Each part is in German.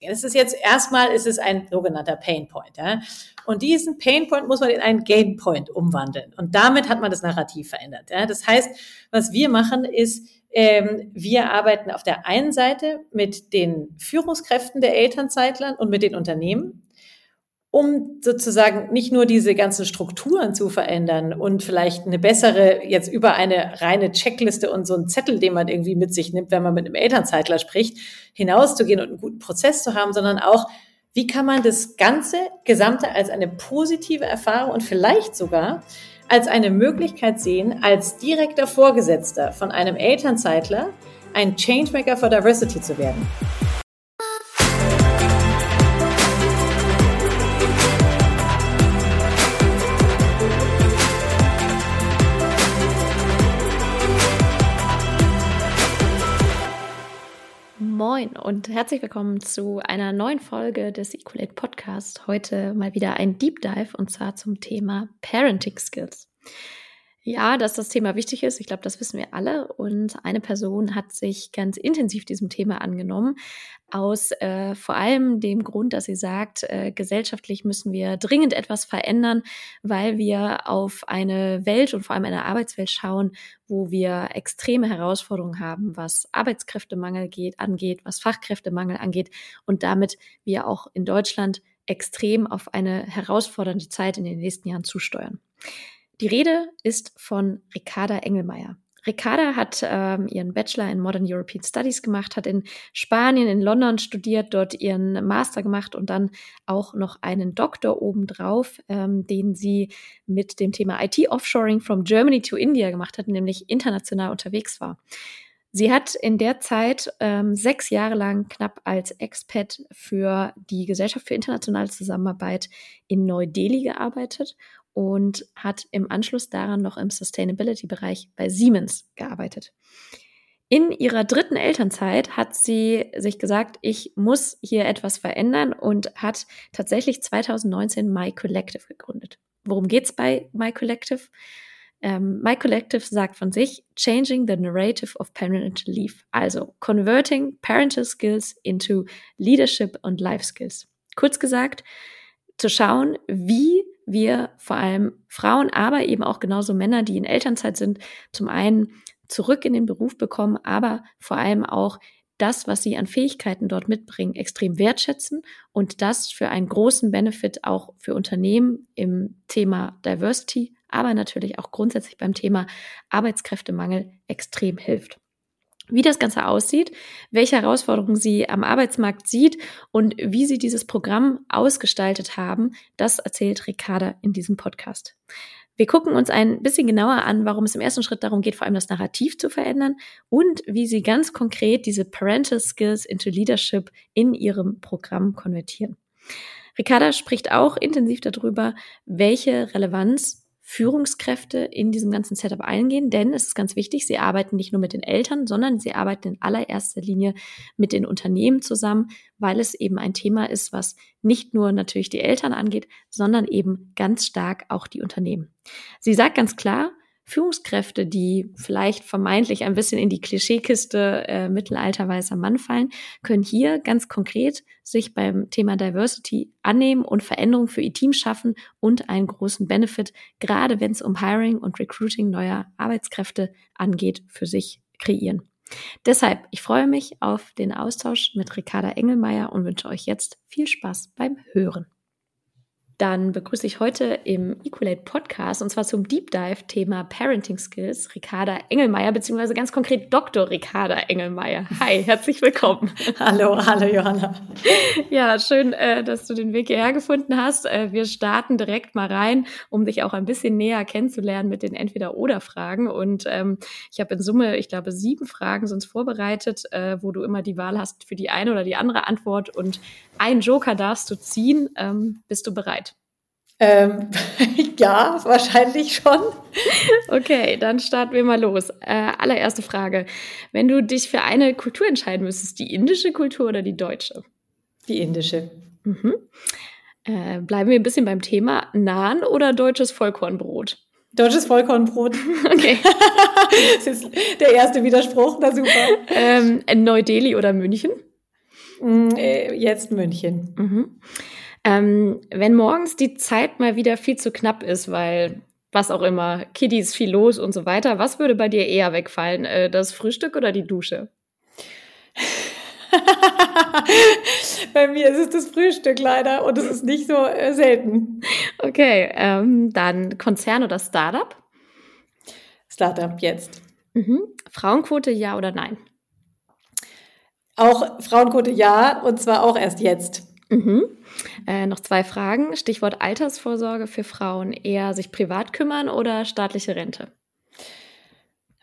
Es ist jetzt erstmal, ist es ein sogenannter Pain Point. Ja? Und diesen Pain Point muss man in einen Gain Point umwandeln. Und damit hat man das Narrativ verändert. Ja? Das heißt, was wir machen, ist, ähm, wir arbeiten auf der einen Seite mit den Führungskräften der Elternzeitlern und mit den Unternehmen um sozusagen nicht nur diese ganzen Strukturen zu verändern und vielleicht eine bessere, jetzt über eine reine Checkliste und so einen Zettel, den man irgendwie mit sich nimmt, wenn man mit einem Elternzeitler spricht, hinauszugehen und einen guten Prozess zu haben, sondern auch, wie kann man das ganze Gesamte als eine positive Erfahrung und vielleicht sogar als eine Möglichkeit sehen, als direkter Vorgesetzter von einem Elternzeitler ein Changemaker for Diversity zu werden. Moin und herzlich willkommen zu einer neuen Folge des Equalate Podcast. Heute mal wieder ein Deep Dive und zwar zum Thema Parenting Skills. Ja, dass das Thema wichtig ist, ich glaube, das wissen wir alle. Und eine Person hat sich ganz intensiv diesem Thema angenommen, aus äh, vor allem dem Grund, dass sie sagt, äh, gesellschaftlich müssen wir dringend etwas verändern, weil wir auf eine Welt und vor allem eine Arbeitswelt schauen, wo wir extreme Herausforderungen haben, was Arbeitskräftemangel geht, angeht, was Fachkräftemangel angeht und damit wir auch in Deutschland extrem auf eine herausfordernde Zeit in den nächsten Jahren zusteuern. Die Rede ist von Ricarda Engelmeier. Ricarda hat ähm, ihren Bachelor in Modern European Studies gemacht, hat in Spanien, in London studiert, dort ihren Master gemacht und dann auch noch einen Doktor obendrauf, ähm, den sie mit dem Thema IT-Offshoring from Germany to India gemacht hat, nämlich international unterwegs war. Sie hat in der Zeit ähm, sechs Jahre lang knapp als Expat für die Gesellschaft für internationale Zusammenarbeit in Neu-Delhi gearbeitet und hat im Anschluss daran noch im Sustainability-Bereich bei Siemens gearbeitet. In ihrer dritten Elternzeit hat sie sich gesagt, ich muss hier etwas verändern und hat tatsächlich 2019 My Collective gegründet. Worum geht's bei My Collective? Ähm, My Collective sagt von sich Changing the Narrative of Parental Leave, also Converting Parental Skills into Leadership und Life Skills. Kurz gesagt, zu schauen, wie wir vor allem Frauen, aber eben auch genauso Männer, die in Elternzeit sind, zum einen zurück in den Beruf bekommen, aber vor allem auch das, was sie an Fähigkeiten dort mitbringen, extrem wertschätzen und das für einen großen Benefit auch für Unternehmen im Thema Diversity, aber natürlich auch grundsätzlich beim Thema Arbeitskräftemangel extrem hilft wie das Ganze aussieht, welche Herausforderungen sie am Arbeitsmarkt sieht und wie sie dieses Programm ausgestaltet haben, das erzählt Ricarda in diesem Podcast. Wir gucken uns ein bisschen genauer an, warum es im ersten Schritt darum geht, vor allem das Narrativ zu verändern und wie sie ganz konkret diese Parental Skills into Leadership in ihrem Programm konvertieren. Ricarda spricht auch intensiv darüber, welche Relevanz Führungskräfte in diesem ganzen Setup eingehen, denn es ist ganz wichtig, sie arbeiten nicht nur mit den Eltern, sondern sie arbeiten in allererster Linie mit den Unternehmen zusammen, weil es eben ein Thema ist, was nicht nur natürlich die Eltern angeht, sondern eben ganz stark auch die Unternehmen. Sie sagt ganz klar, Führungskräfte, die vielleicht vermeintlich ein bisschen in die Klischeekiste äh, mittelalter weißer Mann fallen, können hier ganz konkret sich beim Thema Diversity annehmen und Veränderungen für ihr Team schaffen und einen großen Benefit, gerade wenn es um Hiring und Recruiting neuer Arbeitskräfte angeht, für sich kreieren. Deshalb, ich freue mich auf den Austausch mit Ricarda Engelmeier und wünsche euch jetzt viel Spaß beim Hören dann begrüße ich heute im Equalate Podcast und zwar zum Deep Dive Thema Parenting Skills Ricarda Engelmeier, beziehungsweise ganz konkret Dr. Ricarda Engelmeier. Hi, herzlich willkommen. hallo, hallo Johanna. Ja, schön, äh, dass du den Weg hierher gefunden hast. Äh, wir starten direkt mal rein, um dich auch ein bisschen näher kennenzulernen mit den Entweder-Oder-Fragen. Und ähm, ich habe in Summe, ich glaube, sieben Fragen sonst vorbereitet, äh, wo du immer die Wahl hast für die eine oder die andere Antwort. Und einen Joker darfst du ziehen. Ähm, bist du bereit? Ähm, ja, wahrscheinlich schon. Okay, dann starten wir mal los. Äh, allererste Frage. Wenn du dich für eine Kultur entscheiden müsstest, die indische Kultur oder die deutsche? Die indische. Mhm. Äh, bleiben wir ein bisschen beim Thema. Naan oder deutsches Vollkornbrot? Deutsches Vollkornbrot. Okay. das ist der erste Widerspruch, na super. Ähm, Neu-Delhi oder München? Mm, äh, jetzt München. Mhm. Ähm, wenn morgens die Zeit mal wieder viel zu knapp ist, weil was auch immer, Kiddies viel los und so weiter, was würde bei dir eher wegfallen? Äh, das Frühstück oder die Dusche? Bei mir ist es das Frühstück leider und es ist nicht so äh, selten. Okay, ähm, dann Konzern oder Startup? Startup jetzt. Mhm. Frauenquote ja oder nein? Auch Frauenquote ja und zwar auch erst jetzt. Mhm. Äh, noch zwei Fragen. Stichwort Altersvorsorge für Frauen. Eher sich privat kümmern oder staatliche Rente?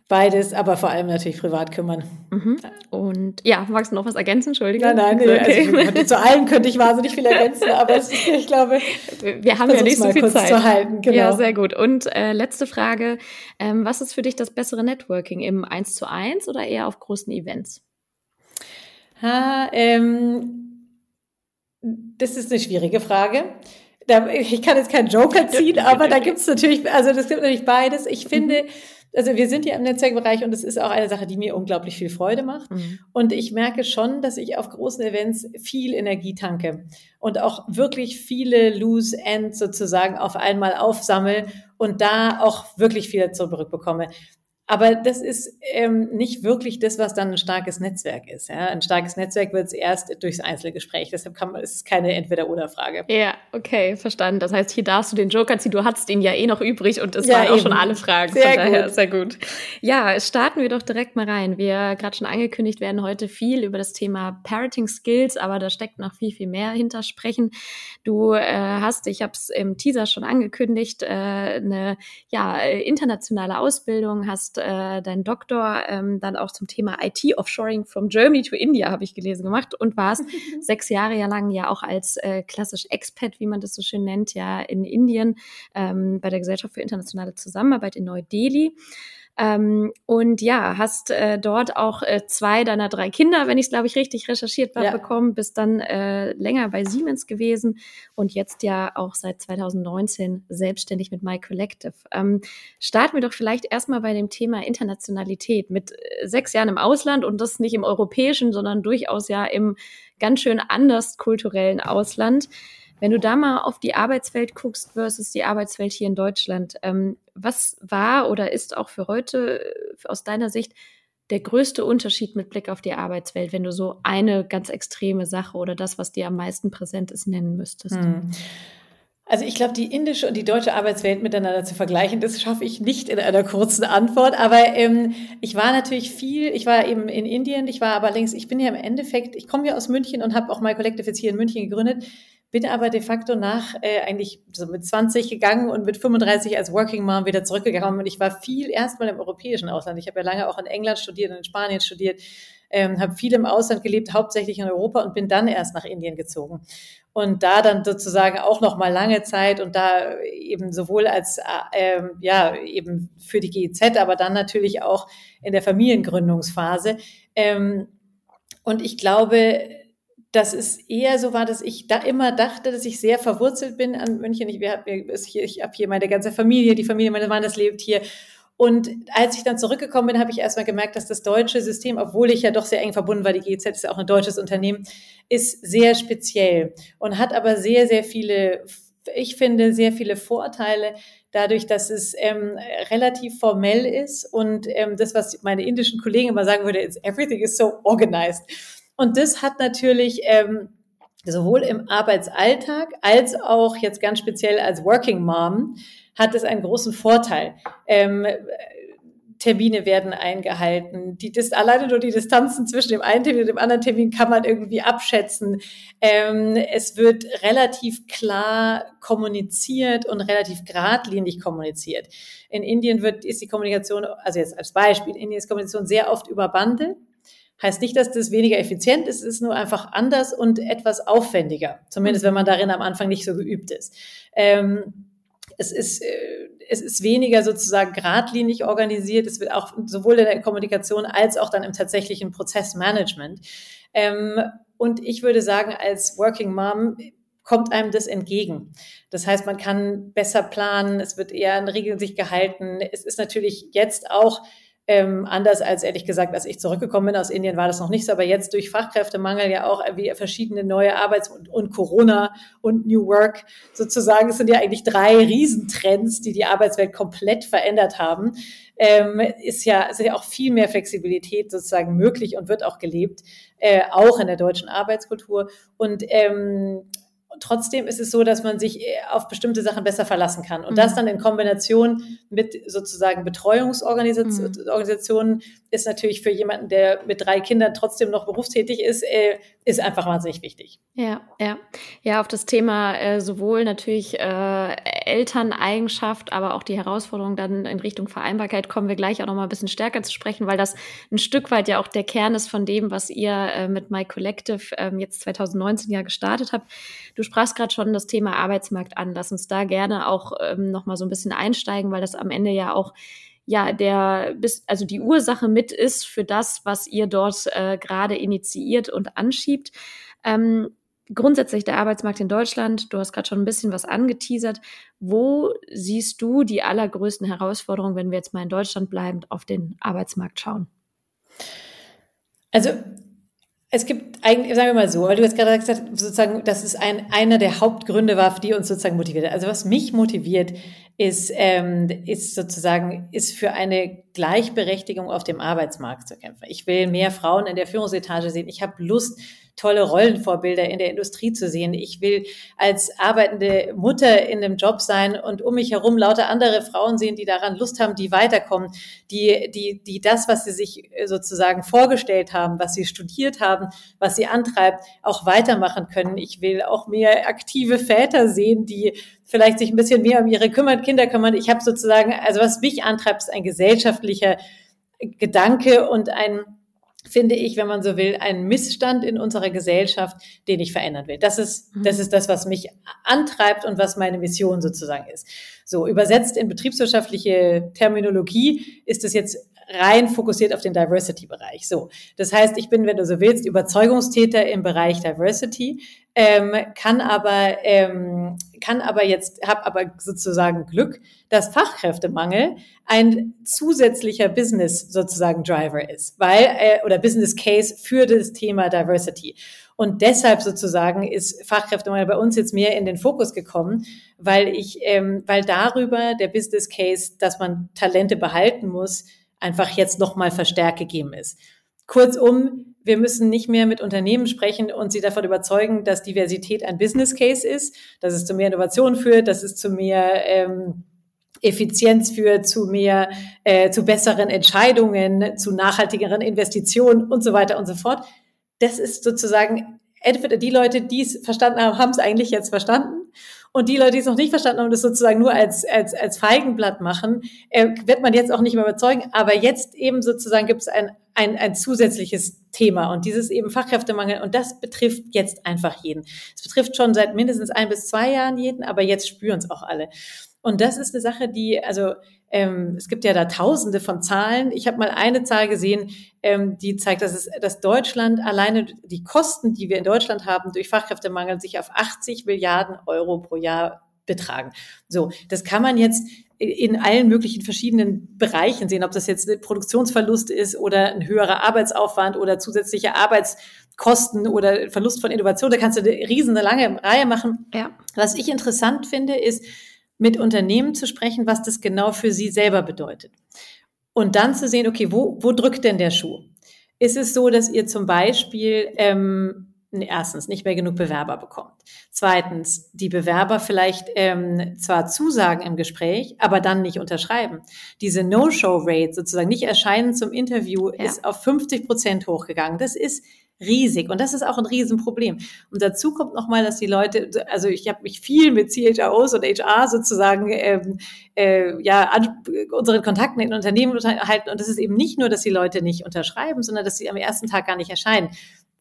Beides, aber vor allem natürlich privat kümmern. Mhm. Und ja, magst du noch was ergänzen? Entschuldige. Nein, nein, nee, okay. also, zu allen könnte ich wahnsinnig viel ergänzen, aber ist, ich glaube, wir haben ja nicht so viel Zeit. Zu halten, genau. Ja, sehr gut. Und äh, letzte Frage: ähm, Was ist für dich das bessere Networking im 1 zu 1 oder eher auf großen Events? Ha, ähm, das ist eine schwierige Frage. Ich kann jetzt keinen Joker ziehen, aber da gibt es natürlich, also das gibt natürlich beides. Ich finde, mhm also wir sind ja im Netzwerkbereich und es ist auch eine Sache, die mir unglaublich viel Freude macht. Mhm. Und ich merke schon, dass ich auf großen Events viel Energie tanke und auch wirklich viele Loose Ends sozusagen auf einmal aufsammel und da auch wirklich viel zurückbekomme. Aber das ist ähm, nicht wirklich das, was dann ein starkes Netzwerk ist. Ja? Ein starkes Netzwerk wird es erst durchs Einzelgespräch. Deshalb kann man, ist es keine Entweder-Oder-Frage. Ja, okay, verstanden. Das heißt, hier darfst du den Joker ziehen. Du hattest ihn ja eh noch übrig und es ja, waren eben. auch schon alle Fragen. Sehr Von daher gut. sehr gut. Ja, starten wir doch direkt mal rein. Wir gerade schon angekündigt werden heute viel über das Thema Parenting Skills, aber da steckt noch viel, viel mehr hinter sprechen. Du äh, hast, ich habe es im Teaser schon angekündigt, äh, eine ja, internationale Ausbildung, hast äh, deinen Doktor ähm, dann auch zum Thema IT Offshoring from Germany to India, habe ich gelesen, gemacht und warst sechs Jahre lang ja auch als äh, klassisch Expat, wie man das so schön nennt, ja in Indien ähm, bei der Gesellschaft für internationale Zusammenarbeit in Neu-Delhi. Ähm, und ja, hast äh, dort auch äh, zwei deiner drei Kinder, wenn ich es, glaube ich, richtig recherchiert habe, ja. bekommen, bist dann äh, länger bei Siemens gewesen und jetzt ja auch seit 2019 selbstständig mit My Collective. Ähm, starten wir doch vielleicht erstmal bei dem Thema Internationalität. Mit äh, sechs Jahren im Ausland und das nicht im europäischen, sondern durchaus ja im ganz schön anders kulturellen Ausland. Wenn du da mal auf die Arbeitswelt guckst versus die Arbeitswelt hier in Deutschland, ähm, was war oder ist auch für heute äh, aus deiner Sicht der größte Unterschied mit Blick auf die Arbeitswelt, wenn du so eine ganz extreme Sache oder das, was dir am meisten präsent ist, nennen müsstest? Hm. Also ich glaube, die indische und die deutsche Arbeitswelt miteinander zu vergleichen, das schaffe ich nicht in einer kurzen Antwort. Aber ähm, ich war natürlich viel, ich war eben in Indien, ich war aber längst, ich bin ja im Endeffekt, ich komme ja aus München und habe auch My Collective jetzt hier in München gegründet bin aber de facto nach äh, eigentlich so mit 20 gegangen und mit 35 als Working Mom wieder zurückgegangen. Und ich war viel erstmal im europäischen Ausland. Ich habe ja lange auch in England studiert und in Spanien studiert, ähm, habe viel im Ausland gelebt, hauptsächlich in Europa und bin dann erst nach Indien gezogen. Und da dann sozusagen auch noch mal lange Zeit und da eben sowohl als äh, ja eben für die GEZ, aber dann natürlich auch in der Familiengründungsphase. Ähm, und ich glaube, dass es eher so war, dass ich da immer dachte, dass ich sehr verwurzelt bin an München. Ich, ich habe hier meine ganze Familie, die Familie meines Mannes lebt hier. Und als ich dann zurückgekommen bin, habe ich erstmal gemerkt, dass das deutsche System, obwohl ich ja doch sehr eng verbunden war, die GZ ist ja auch ein deutsches Unternehmen, ist sehr speziell und hat aber sehr, sehr viele, ich finde, sehr viele Vorteile dadurch, dass es ähm, relativ formell ist und ähm, das, was meine indischen Kollegen immer sagen würde, ist everything is so organized. Und das hat natürlich ähm, sowohl im Arbeitsalltag als auch jetzt ganz speziell als Working Mom hat es einen großen Vorteil. Ähm, Termine werden eingehalten. Die, das, alleine nur die Distanzen zwischen dem einen Termin und dem anderen Termin kann man irgendwie abschätzen. Ähm, es wird relativ klar kommuniziert und relativ geradlinig kommuniziert. In Indien wird, ist die Kommunikation, also jetzt als Beispiel, in Indien ist Kommunikation sehr oft über Bande. Heißt nicht, dass das weniger effizient ist, es ist nur einfach anders und etwas aufwendiger. Zumindest wenn man darin am Anfang nicht so geübt ist. Ähm, es ist, äh, es ist weniger sozusagen geradlinig organisiert. Es wird auch sowohl in der Kommunikation als auch dann im tatsächlichen Prozessmanagement. Ähm, und ich würde sagen, als Working Mom kommt einem das entgegen. Das heißt, man kann besser planen, es wird eher an Regeln sich gehalten. Es ist natürlich jetzt auch Ähm, anders als ehrlich gesagt, als ich zurückgekommen bin aus Indien, war das noch nicht so. Aber jetzt durch Fachkräftemangel ja auch wie verschiedene neue Arbeits- und, und Corona und New Work sozusagen. Es sind ja eigentlich drei Riesentrends, die die Arbeitswelt komplett verändert haben. Ähm, ist ja, ist ja auch viel mehr Flexibilität sozusagen möglich und wird auch gelebt, äh, auch in der deutschen Arbeitskultur. Und ähm, trotzdem ist es so, dass man sich äh, auf bestimmte Sachen besser verlassen kann. Und mhm. das dann in Kombination mit sozusagen Betreuungsorganisationen mhm. ist natürlich für jemanden, der mit drei Kindern trotzdem noch berufstätig ist, äh, ist einfach wahnsinnig wichtig. Ja, ja. Ja, auf das Thema äh, sowohl natürlich äh, Elterneigenschaft, aber auch die Herausforderung dann in Richtung Vereinbarkeit kommen wir gleich auch noch mal ein bisschen stärker zu sprechen, weil das ein Stück weit ja auch der Kern ist von dem, was ihr äh, mit My Collective äh, jetzt 2019 ja gestartet habt. Du sprachst gerade schon das Thema Arbeitsmarkt an. Lass uns da gerne auch ähm, noch mal so ein bisschen einsteigen, weil das am Ende ja auch ja der bis also die Ursache mit ist für das, was ihr dort äh, gerade initiiert und anschiebt. Ähm, grundsätzlich der Arbeitsmarkt in Deutschland, du hast gerade schon ein bisschen was angeteasert. Wo siehst du die allergrößten Herausforderungen, wenn wir jetzt mal in Deutschland bleiben, auf den Arbeitsmarkt schauen? Also es gibt eigentlich, sagen wir mal so, weil du jetzt gerade gesagt hast, sozusagen, dass es ein, einer der Hauptgründe war, die uns sozusagen motiviert. Also was mich motiviert, ist, ähm, ist sozusagen, ist für eine Gleichberechtigung auf dem Arbeitsmarkt zu kämpfen. Ich will mehr Frauen in der Führungsetage sehen. Ich habe Lust, tolle Rollenvorbilder in der Industrie zu sehen. Ich will als arbeitende Mutter in einem Job sein und um mich herum lauter andere Frauen sehen, die daran Lust haben, die weiterkommen, die, die, die das, was sie sich sozusagen vorgestellt haben, was sie studiert haben, was sie antreibt, auch weitermachen können. Ich will auch mehr aktive Väter sehen, die vielleicht sich ein bisschen mehr um ihre kümmern, Kinder kümmern. Ich habe sozusagen, also was mich antreibt, ist ein gesellschaftlicher Gedanke und ein finde ich, wenn man so will, ein Missstand in unserer Gesellschaft, den ich verändern will. Das ist, mhm. das ist das, was mich antreibt und was meine Mission sozusagen ist. So, übersetzt in betriebswirtschaftliche Terminologie ist es jetzt rein fokussiert auf den Diversity-Bereich. So, das heißt, ich bin, wenn du so willst, Überzeugungstäter im Bereich Diversity, ähm, kann aber ähm, kann aber jetzt habe aber sozusagen Glück, dass Fachkräftemangel ein zusätzlicher Business sozusagen Driver ist, weil äh, oder Business Case für das Thema Diversity. Und deshalb sozusagen ist Fachkräftemangel bei uns jetzt mehr in den Fokus gekommen, weil ich, ähm, weil darüber der Business Case, dass man Talente behalten muss, einfach jetzt nochmal verstärkt gegeben ist. Kurzum, wir müssen nicht mehr mit Unternehmen sprechen und sie davon überzeugen, dass Diversität ein Business Case ist, dass es zu mehr Innovation führt, dass es zu mehr ähm, Effizienz führt, zu mehr, äh, zu besseren Entscheidungen, zu nachhaltigeren Investitionen und so weiter und so fort. Das ist sozusagen entweder die Leute, die es verstanden haben, haben es eigentlich jetzt verstanden und die Leute, die es noch nicht verstanden haben, das sozusagen nur als, als, als Feigenblatt machen, äh, wird man jetzt auch nicht mehr überzeugen. Aber jetzt eben sozusagen gibt es ein, ein, ein zusätzliches Thema und dieses eben Fachkräftemangel. Und das betrifft jetzt einfach jeden. Es betrifft schon seit mindestens ein bis zwei Jahren jeden, aber jetzt spüren es auch alle. Und das ist eine Sache, die, also ähm, es gibt ja da Tausende von Zahlen. Ich habe mal eine Zahl gesehen, ähm, die zeigt, dass, es, dass Deutschland alleine die Kosten, die wir in Deutschland haben durch Fachkräftemangel, sich auf 80 Milliarden Euro pro Jahr betragen. So, das kann man jetzt in allen möglichen verschiedenen Bereichen sehen, ob das jetzt ein Produktionsverlust ist oder ein höherer Arbeitsaufwand oder zusätzliche Arbeitskosten oder Verlust von Innovation. Da kannst du eine riesen lange Reihe machen. Ja. Was ich interessant finde, ist, mit Unternehmen zu sprechen, was das genau für sie selber bedeutet. Und dann zu sehen, okay, wo, wo drückt denn der Schuh? Ist es so, dass ihr zum Beispiel ähm, erstens nicht mehr genug Bewerber bekommt? Zweitens, die Bewerber vielleicht ähm, zwar zusagen im Gespräch, aber dann nicht unterschreiben. Diese No-Show-Rate sozusagen nicht erscheinen zum Interview ja. ist auf 50 Prozent hochgegangen. Das ist riesig. Und das ist auch ein Riesenproblem. Und dazu kommt nochmal, dass die Leute, also ich habe mich viel mit CHROs und HR sozusagen ähm, äh, ja an unseren Kontakten in Unternehmen unterhalten. Und das ist eben nicht nur, dass die Leute nicht unterschreiben, sondern dass sie am ersten Tag gar nicht erscheinen.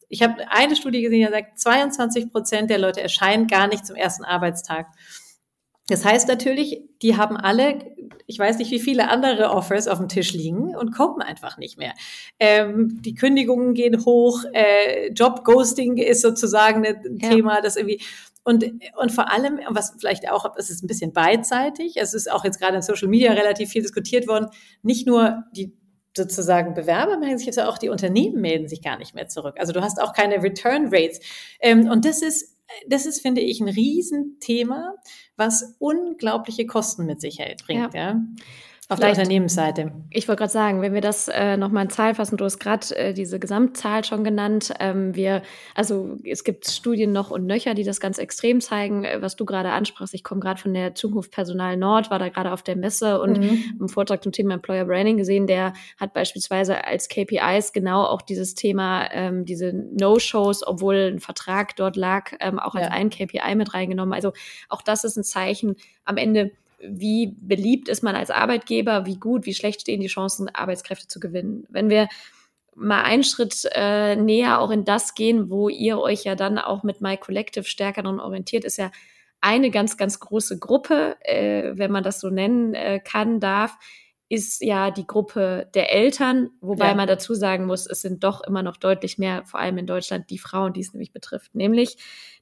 Ich habe eine Studie gesehen, die sagt, 22 Prozent der Leute erscheinen gar nicht zum ersten Arbeitstag. Das heißt natürlich, die haben alle, ich weiß nicht, wie viele andere Offers auf dem Tisch liegen und kommen einfach nicht mehr. Ähm, die Kündigungen gehen hoch, äh, Job-Ghosting ist sozusagen ein ja. Thema, das irgendwie und, und vor allem, was vielleicht auch, es ist ein bisschen beidseitig, es ist auch jetzt gerade in Social Media relativ viel diskutiert worden, nicht nur die sozusagen Bewerber melden sich jetzt auch, die Unternehmen melden sich gar nicht mehr zurück. Also du hast auch keine Return Rates. Ähm, und das ist, das ist, finde ich, ein Riesenthema, was unglaubliche Kosten mit sich bringt. Ja. ja. Auf Vielleicht, der Unternehmensseite. Ich wollte gerade sagen, wenn wir das äh, nochmal in Zahl fassen, du hast gerade äh, diese Gesamtzahl schon genannt. Ähm, wir, also es gibt Studien noch und nöcher, die das ganz extrem zeigen, äh, was du gerade ansprachst. Ich komme gerade von der Zukunft Personal Nord, war da gerade auf der Messe und mhm. im Vortrag zum Thema Employer Branding gesehen, der hat beispielsweise als KPIs genau auch dieses Thema, ähm, diese No-Shows, obwohl ein Vertrag dort lag, ähm, auch als ja. ein KPI mit reingenommen. Also auch das ist ein Zeichen am Ende wie beliebt ist man als Arbeitgeber, wie gut, wie schlecht stehen die Chancen, Arbeitskräfte zu gewinnen. Wenn wir mal einen Schritt äh, näher auch in das gehen, wo ihr euch ja dann auch mit My Collective stärker daran orientiert, ist ja eine ganz, ganz große Gruppe, äh, wenn man das so nennen äh, kann, darf, ist ja die Gruppe der Eltern, wobei ja. man dazu sagen muss, es sind doch immer noch deutlich mehr, vor allem in Deutschland, die Frauen, die es nämlich betrifft. Nämlich,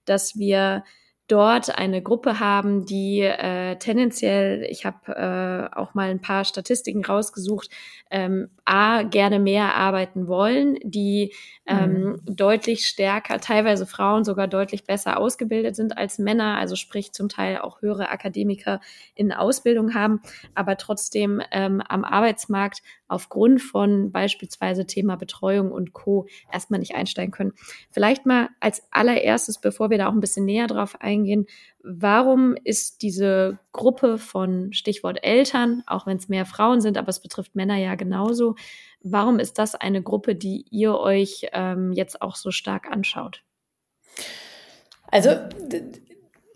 dass wir dort eine Gruppe haben, die äh, tendenziell, ich habe äh, auch mal ein paar Statistiken rausgesucht, ähm, a gerne mehr arbeiten wollen, die ähm, mhm. deutlich stärker, teilweise Frauen sogar deutlich besser ausgebildet sind als Männer, also sprich zum Teil auch höhere Akademiker in Ausbildung haben, aber trotzdem ähm, am Arbeitsmarkt aufgrund von beispielsweise Thema Betreuung und Co. erstmal nicht einsteigen können. Vielleicht mal als allererstes, bevor wir da auch ein bisschen näher drauf eingehen, warum ist diese Gruppe von Stichwort Eltern, auch wenn es mehr Frauen sind, aber es betrifft Männer ja genauso, warum ist das eine Gruppe, die ihr euch ähm, jetzt auch so stark anschaut? Also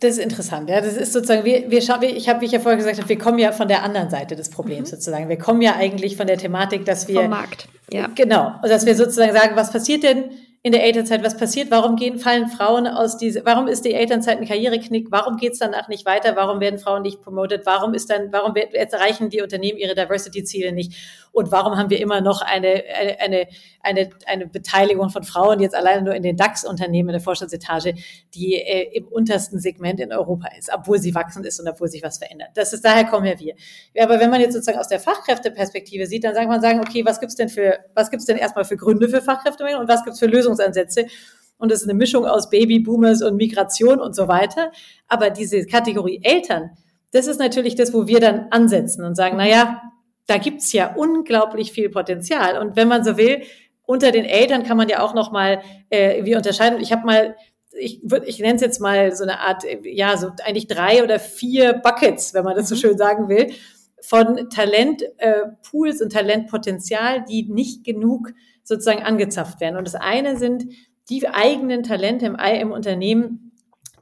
das ist interessant, ja. Das ist sozusagen, wir, wir schauen, ich habe, wie ich ja vorher gesagt habe, wir kommen ja von der anderen Seite des Problems mhm. sozusagen. Wir kommen ja eigentlich von der Thematik, dass wir. Vom Markt, ja. Genau. Dass wir sozusagen sagen, was passiert denn, in der Elternzeit, was passiert, warum gehen, fallen Frauen aus diese, warum ist die Elternzeit ein Karriereknick, warum geht es danach nicht weiter, warum werden Frauen nicht promoted, warum ist dann, warum erreichen die Unternehmen ihre Diversity-Ziele nicht und warum haben wir immer noch eine, eine, eine, eine Beteiligung von Frauen jetzt alleine nur in den DAX-Unternehmen in der Vorstandsetage, die äh, im untersten Segment in Europa ist, obwohl sie wachsend ist und obwohl sich was verändert. Das ist, daher kommen ja wir. Aber wenn man jetzt sozusagen aus der Fachkräfteperspektive sieht, dann sagt man sagen, okay, was gibt's denn für, was gibt's denn erstmal für Gründe für Fachkräftemangel und was gibt's für Lösungsansätze? Und es ist eine Mischung aus Babyboomers und Migration und so weiter. Aber diese Kategorie Eltern, das ist natürlich das, wo wir dann ansetzen und sagen, na ja, da gibt's ja unglaublich viel Potenzial. Und wenn man so will, unter den Eltern kann man ja auch noch mal äh, wie unterscheiden. Ich habe mal ich würde, ich nenne es jetzt mal so eine Art, ja, so eigentlich drei oder vier Buckets, wenn man das so mhm. schön sagen will, von Talentpools äh, und Talentpotenzial, die nicht genug sozusagen angezapft werden. Und das eine sind die eigenen Talente im, im Unternehmen,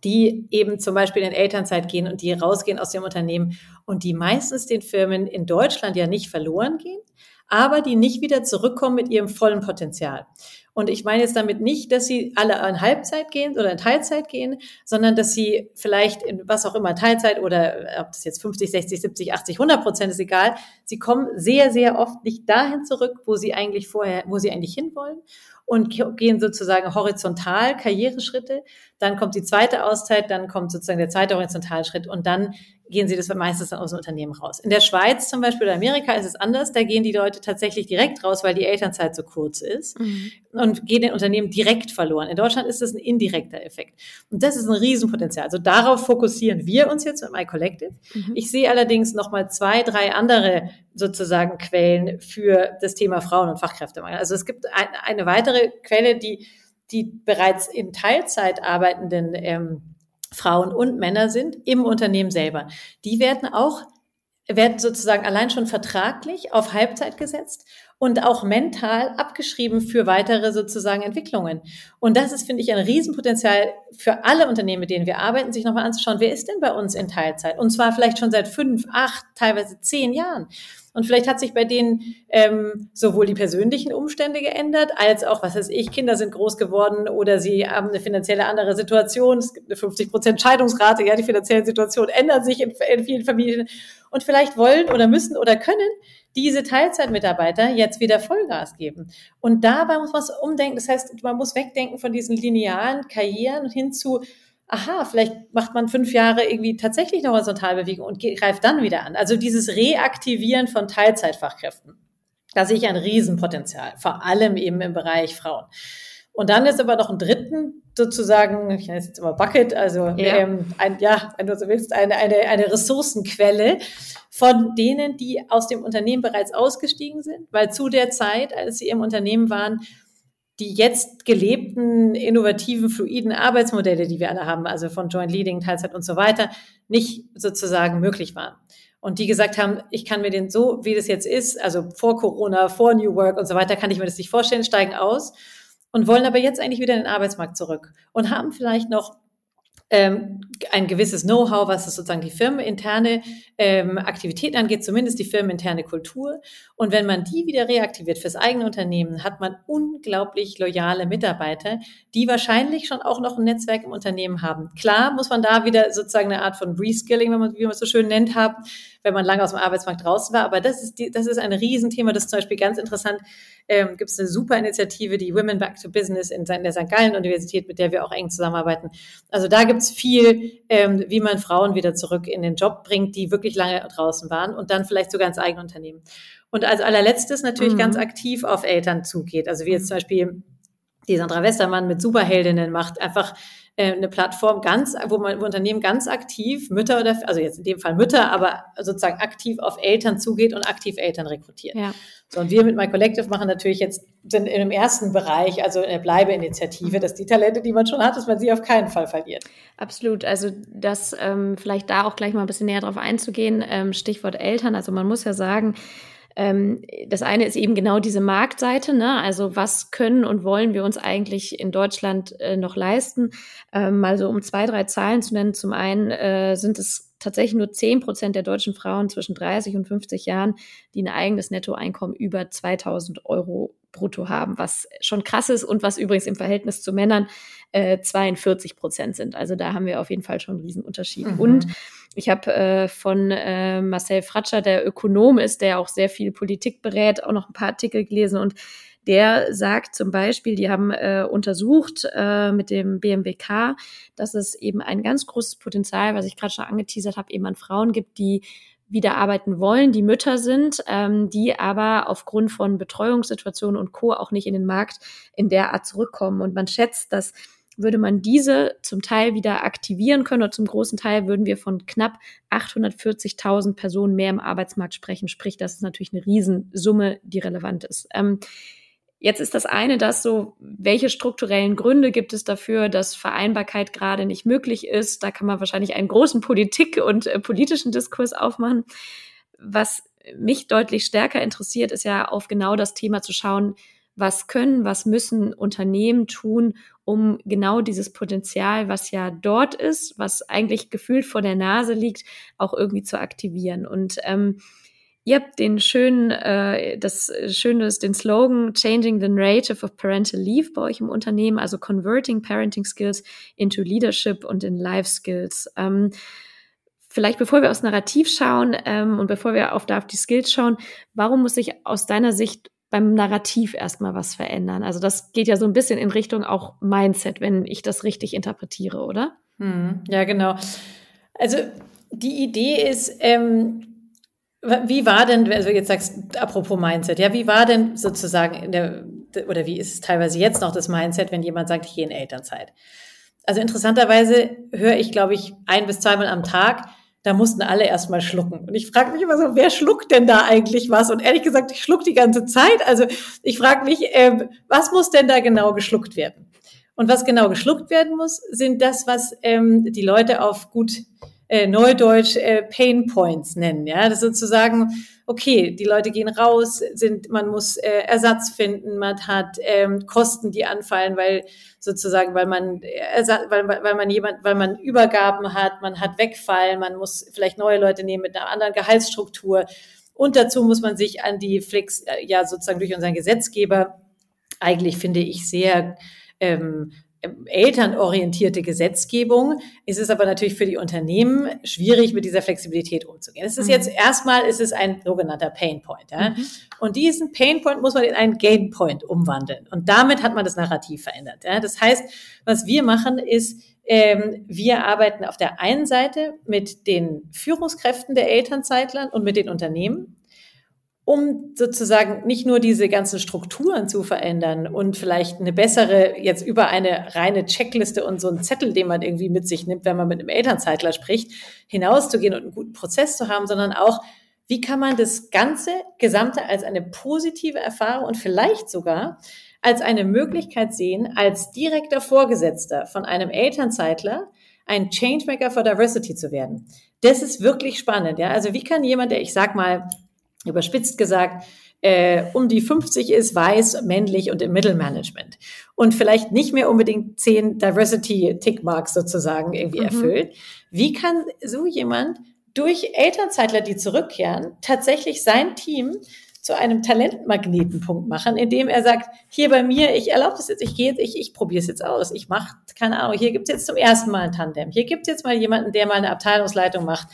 die eben zum Beispiel in Elternzeit gehen und die rausgehen aus dem Unternehmen und die meistens den Firmen in Deutschland ja nicht verloren gehen, aber die nicht wieder zurückkommen mit ihrem vollen Potenzial. Und ich meine jetzt damit nicht, dass sie alle in Halbzeit gehen oder in Teilzeit gehen, sondern dass sie vielleicht in was auch immer, Teilzeit oder ob das jetzt 50, 60, 70, 80, 100 Prozent ist egal. Sie kommen sehr, sehr oft nicht dahin zurück, wo sie eigentlich vorher, wo sie eigentlich hinwollen und gehen sozusagen horizontal Karriereschritte. Dann kommt die zweite Auszeit, dann kommt sozusagen der zweite Horizontalschritt und dann gehen sie das meistens dann aus dem Unternehmen raus. In der Schweiz zum Beispiel oder Amerika ist es anders. Da gehen die Leute tatsächlich direkt raus, weil die Elternzeit so kurz ist mhm. und gehen den Unternehmen direkt verloren. In Deutschland ist das ein indirekter Effekt. Und das ist ein Riesenpotenzial. Also darauf fokussieren wir uns jetzt mit MyCollective. Mhm. Ich sehe allerdings nochmal zwei, drei andere sozusagen Quellen für das Thema Frauen- und Fachkräftemangel. Also es gibt ein, eine weitere Quelle, die, die bereits in Teilzeit arbeitenden ähm, Frauen und Männer sind im Unternehmen selber. Die werden auch werden sozusagen allein schon vertraglich auf Halbzeit gesetzt und auch mental abgeschrieben für weitere sozusagen Entwicklungen. Und das ist, finde ich, ein Riesenpotenzial für alle Unternehmen, mit denen wir arbeiten, sich nochmal anzuschauen, wer ist denn bei uns in Teilzeit? Und zwar vielleicht schon seit fünf, acht, teilweise zehn Jahren. Und vielleicht hat sich bei denen ähm, sowohl die persönlichen Umstände geändert, als auch, was weiß ich, Kinder sind groß geworden oder sie haben eine finanzielle andere Situation. Es gibt eine 50 Prozent Scheidungsrate. Ja, die finanzielle Situation ändert sich in, in vielen Familien. Und vielleicht wollen oder müssen oder können diese Teilzeitmitarbeiter jetzt wieder Vollgas geben. Und dabei muss man es umdenken. Das heißt, man muss wegdenken von diesen linearen Karrieren hin zu aha, vielleicht macht man fünf Jahre irgendwie tatsächlich eine Horizontalbewegung und greift dann wieder an. Also dieses Reaktivieren von Teilzeitfachkräften. Da sehe ich ein Riesenpotenzial, vor allem eben im Bereich Frauen. Und dann ist aber noch ein dritten sozusagen, ich nenne es jetzt immer Bucket, also ja, ähm, ein, ja wenn du so willst, eine, eine, eine Ressourcenquelle von denen, die aus dem Unternehmen bereits ausgestiegen sind, weil zu der Zeit, als sie im Unternehmen waren, die jetzt gelebten, innovativen, fluiden Arbeitsmodelle, die wir alle haben, also von Joint Leading, Teilzeit und so weiter, nicht sozusagen möglich waren. Und die gesagt haben, ich kann mir den so, wie das jetzt ist, also vor Corona, vor New Work und so weiter, kann ich mir das nicht vorstellen, steigen aus und wollen aber jetzt eigentlich wieder in den Arbeitsmarkt zurück und haben vielleicht noch ähm, ein gewisses Know-how, was sozusagen die firmeninterne ähm, Aktivitäten angeht, zumindest die firmeninterne Kultur. Und wenn man die wieder reaktiviert fürs eigene Unternehmen, hat man unglaublich loyale Mitarbeiter, die wahrscheinlich schon auch noch ein Netzwerk im Unternehmen haben. Klar muss man da wieder sozusagen eine Art von Reskilling, wenn man, wie man es so schön nennt, haben, wenn man lange aus dem Arbeitsmarkt draußen war. Aber das ist, die, das ist ein Riesenthema. Das ist zum Beispiel ganz interessant. Ähm, Gibt es eine super Initiative, die Women Back to Business in der St. Gallen Universität, mit der wir auch eng zusammenarbeiten. Also da gibt es viel, ähm, wie man Frauen wieder zurück in den Job bringt, die wirklich lange draußen waren und dann vielleicht sogar ins eigene Unternehmen. Und als allerletztes natürlich mhm. ganz aktiv auf Eltern zugeht. Also wie jetzt zum Beispiel die Sandra Westermann mit Superheldinnen macht, einfach äh, eine Plattform ganz, wo man wo Unternehmen ganz aktiv Mütter oder also jetzt in dem Fall Mütter, aber sozusagen aktiv auf Eltern zugeht und aktiv Eltern rekrutiert. Ja. So und wir mit My Collective machen natürlich jetzt sind in dem ersten Bereich, also in der Bleibeinitiative, dass die Talente, die man schon hat, dass man sie auf keinen Fall verliert. Absolut. Also das ähm, vielleicht da auch gleich mal ein bisschen näher drauf einzugehen. Ähm, Stichwort Eltern. Also man muss ja sagen ähm, das eine ist eben genau diese Marktseite, ne? also was können und wollen wir uns eigentlich in Deutschland äh, noch leisten. Ähm, mal so um zwei, drei Zahlen zu nennen. Zum einen äh, sind es tatsächlich nur zehn Prozent der deutschen Frauen zwischen 30 und 50 Jahren, die ein eigenes Nettoeinkommen über 2000 Euro brutto haben, was schon krass ist und was übrigens im Verhältnis zu Männern äh, 42 Prozent sind. Also da haben wir auf jeden Fall schon einen Riesenunterschied. Mhm. Und ich habe äh, von äh, Marcel Fratscher, der Ökonom ist, der auch sehr viel Politik berät, auch noch ein paar Artikel gelesen und der sagt zum Beispiel, die haben äh, untersucht äh, mit dem BMWK, dass es eben ein ganz großes Potenzial, was ich gerade schon angeteasert habe, eben an Frauen gibt, die wieder arbeiten wollen, die Mütter sind, ähm, die aber aufgrund von Betreuungssituationen und Co. auch nicht in den Markt in der Art zurückkommen. Und man schätzt, dass würde man diese zum Teil wieder aktivieren können oder zum großen Teil würden wir von knapp 840.000 Personen mehr im Arbeitsmarkt sprechen. Sprich, das ist natürlich eine Riesensumme, die relevant ist. Ähm, Jetzt ist das eine, dass so, welche strukturellen Gründe gibt es dafür, dass Vereinbarkeit gerade nicht möglich ist? Da kann man wahrscheinlich einen großen Politik- und äh, politischen Diskurs aufmachen. Was mich deutlich stärker interessiert, ist ja auf genau das Thema zu schauen, was können, was müssen Unternehmen tun, um genau dieses Potenzial, was ja dort ist, was eigentlich gefühlt vor der Nase liegt, auch irgendwie zu aktivieren. Und ähm, Ihr habt den schönen, äh, das Schöne ist den Slogan Changing the Narrative of Parental Leave bei euch im Unternehmen, also Converting Parenting Skills into Leadership und in Life Skills. Ähm, vielleicht bevor wir aufs Narrativ schauen ähm, und bevor wir auf, auf die Skills schauen, warum muss sich aus deiner Sicht beim Narrativ erstmal was verändern? Also das geht ja so ein bisschen in Richtung auch Mindset, wenn ich das richtig interpretiere, oder? Hm, ja, genau. Also die Idee ist, ähm, wie war denn, also jetzt sagst apropos Mindset, ja, wie war denn sozusagen in der, oder wie ist es teilweise jetzt noch das Mindset, wenn jemand sagt, ich gehe in Elternzeit? Also interessanterweise höre ich, glaube ich, ein bis zweimal am Tag, da mussten alle erstmal schlucken. Und ich frage mich immer so, wer schluckt denn da eigentlich was? Und ehrlich gesagt, ich schluck die ganze Zeit. Also ich frage mich, äh, was muss denn da genau geschluckt werden? Und was genau geschluckt werden muss, sind das, was ähm, die Leute auf gut äh, Neudeutsch äh, Pain Points nennen. Ja, das ist sozusagen, okay, die Leute gehen raus, sind, man muss äh, Ersatz finden, man hat ähm, Kosten, die anfallen, weil sozusagen, weil man Ersatz, weil, weil man jemand, weil man Übergaben hat, man hat Wegfall, man muss vielleicht neue Leute nehmen mit einer anderen Gehaltsstruktur. Und dazu muss man sich an die Flex, äh, ja sozusagen durch unseren Gesetzgeber eigentlich finde ich sehr ähm, elternorientierte Gesetzgebung ist es aber natürlich für die Unternehmen schwierig, mit dieser Flexibilität umzugehen. Es ist mhm. jetzt erstmal ist es ein sogenannter Pain Point. Ja? Mhm. Und diesen Pain Point muss man in einen Gain Point umwandeln. Und damit hat man das Narrativ verändert. Ja? Das heißt, was wir machen, ist, ähm, wir arbeiten auf der einen Seite mit den Führungskräften der Elternzeitlern und mit den Unternehmen um sozusagen nicht nur diese ganzen Strukturen zu verändern und vielleicht eine bessere, jetzt über eine reine Checkliste und so einen Zettel, den man irgendwie mit sich nimmt, wenn man mit einem Elternzeitler spricht, hinauszugehen und einen guten Prozess zu haben, sondern auch, wie kann man das ganze Gesamte als eine positive Erfahrung und vielleicht sogar als eine Möglichkeit sehen, als direkter Vorgesetzter von einem Elternzeitler ein Changemaker for Diversity zu werden. Das ist wirklich spannend, ja. Also wie kann jemand, der, ich sag mal, überspitzt gesagt, äh, um die 50 ist, weiß, männlich und im Mittelmanagement und vielleicht nicht mehr unbedingt zehn Diversity-Tickmarks sozusagen irgendwie mhm. erfüllt. Wie kann so jemand durch Elternzeitler, die zurückkehren, tatsächlich sein Team zu einem Talentmagnetenpunkt machen, indem er sagt, hier bei mir, ich erlaube es jetzt, ich gehe jetzt, ich, ich probiere es jetzt aus, ich mache, keine Ahnung, hier gibt es jetzt zum ersten Mal ein Tandem, hier gibt es jetzt mal jemanden, der mal eine Abteilungsleitung macht,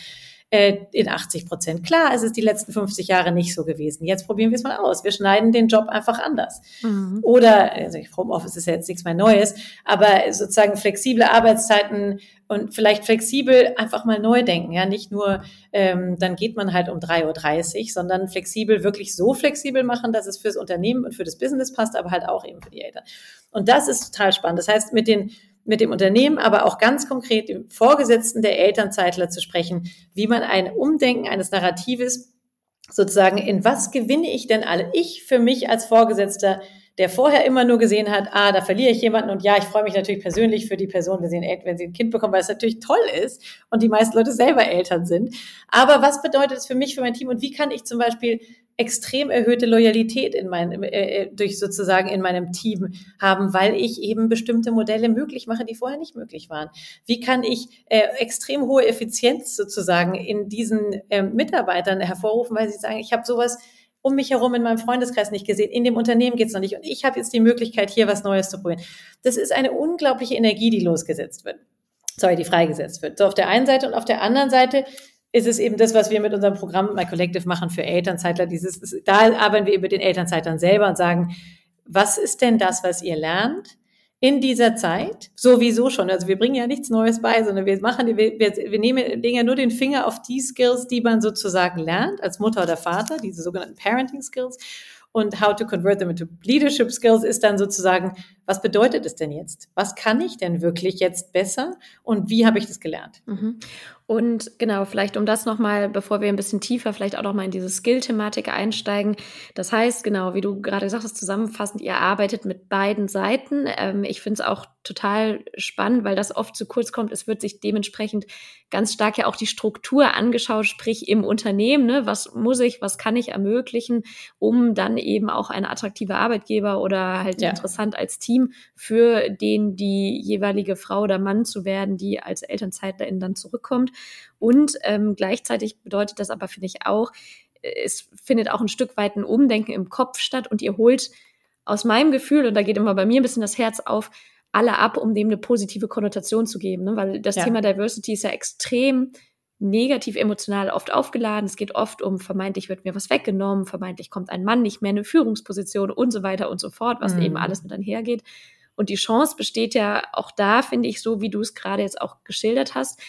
äh, in 80 Prozent. Klar, es ist die letzten 50 Jahre nicht so gewesen. Jetzt probieren wir es mal aus. Wir schneiden den Job einfach anders. Mhm. Oder, also Homeoffice ist ja jetzt nichts mehr Neues, aber sozusagen flexible Arbeitszeiten und vielleicht flexibel einfach mal neu denken. Ja, nicht nur, ähm, dann geht man halt um 3.30 Uhr, sondern flexibel wirklich so flexibel machen, dass es fürs Unternehmen und für das Business passt, aber halt auch eben für die Eltern. Und das ist total spannend. Das heißt, mit den mit dem Unternehmen, aber auch ganz konkret dem Vorgesetzten der Elternzeitler zu sprechen, wie man ein Umdenken eines Narratives sozusagen, in was gewinne ich denn alle? Ich für mich als Vorgesetzter, der vorher immer nur gesehen hat, ah, da verliere ich jemanden und ja, ich freue mich natürlich persönlich für die Person, wenn sie ein, wenn sie ein Kind bekommen, weil es natürlich toll ist und die meisten Leute selber Eltern sind. Aber was bedeutet es für mich, für mein Team und wie kann ich zum Beispiel extrem erhöhte Loyalität in meinem, äh, äh, durch sozusagen in meinem Team haben, weil ich eben bestimmte Modelle möglich mache, die vorher nicht möglich waren. Wie kann ich äh, extrem hohe Effizienz sozusagen in diesen äh, Mitarbeitern hervorrufen, weil sie sagen, ich habe sowas um mich herum in meinem Freundeskreis nicht gesehen, in dem Unternehmen geht's noch nicht und ich habe jetzt die Möglichkeit, hier was Neues zu probieren. Das ist eine unglaubliche Energie, die losgesetzt wird. Sorry, die freigesetzt wird. So auf der einen Seite und auf der anderen Seite ist es eben das, was wir mit unserem Programm My Collective machen für Elternzeitler. Dieses, da arbeiten wir über den Elternzeitlern selber und sagen, was ist denn das, was ihr lernt in dieser Zeit? Sowieso schon. Also wir bringen ja nichts Neues bei, sondern wir machen, wir, wir, nehmen, legen ja nur den Finger auf die Skills, die man sozusagen lernt als Mutter oder Vater, diese sogenannten Parenting Skills und how to convert them into leadership skills ist dann sozusagen, was bedeutet es denn jetzt? Was kann ich denn wirklich jetzt besser und wie habe ich das gelernt? Mhm. Und genau, vielleicht um das nochmal, bevor wir ein bisschen tiefer vielleicht auch nochmal in diese Skill-Thematik einsteigen. Das heißt, genau, wie du gerade gesagt hast, zusammenfassend, ihr arbeitet mit beiden Seiten. Ähm, ich finde es auch total spannend, weil das oft zu kurz kommt. Es wird sich dementsprechend ganz stark ja auch die Struktur angeschaut, sprich im Unternehmen, ne? was muss ich, was kann ich ermöglichen, um dann eben auch ein attraktiver Arbeitgeber oder halt ja. interessant als Team für den die jeweilige Frau oder Mann zu werden, die als Elternzeitlerin dann zurückkommt. Und ähm, gleichzeitig bedeutet das aber, finde ich auch, es findet auch ein Stück weit ein Umdenken im Kopf statt und ihr holt aus meinem Gefühl, und da geht immer bei mir ein bisschen das Herz auf, alle ab, um dem eine positive Konnotation zu geben. Ne? Weil das ja. Thema Diversity ist ja extrem negativ emotional oft aufgeladen. Es geht oft um, vermeintlich wird mir was weggenommen, vermeintlich kommt ein Mann nicht mehr in eine Führungsposition und so weiter und so fort, was mhm. eben alles mit einhergeht. Und die Chance besteht ja auch da, finde ich, so wie du es gerade jetzt auch geschildert hast,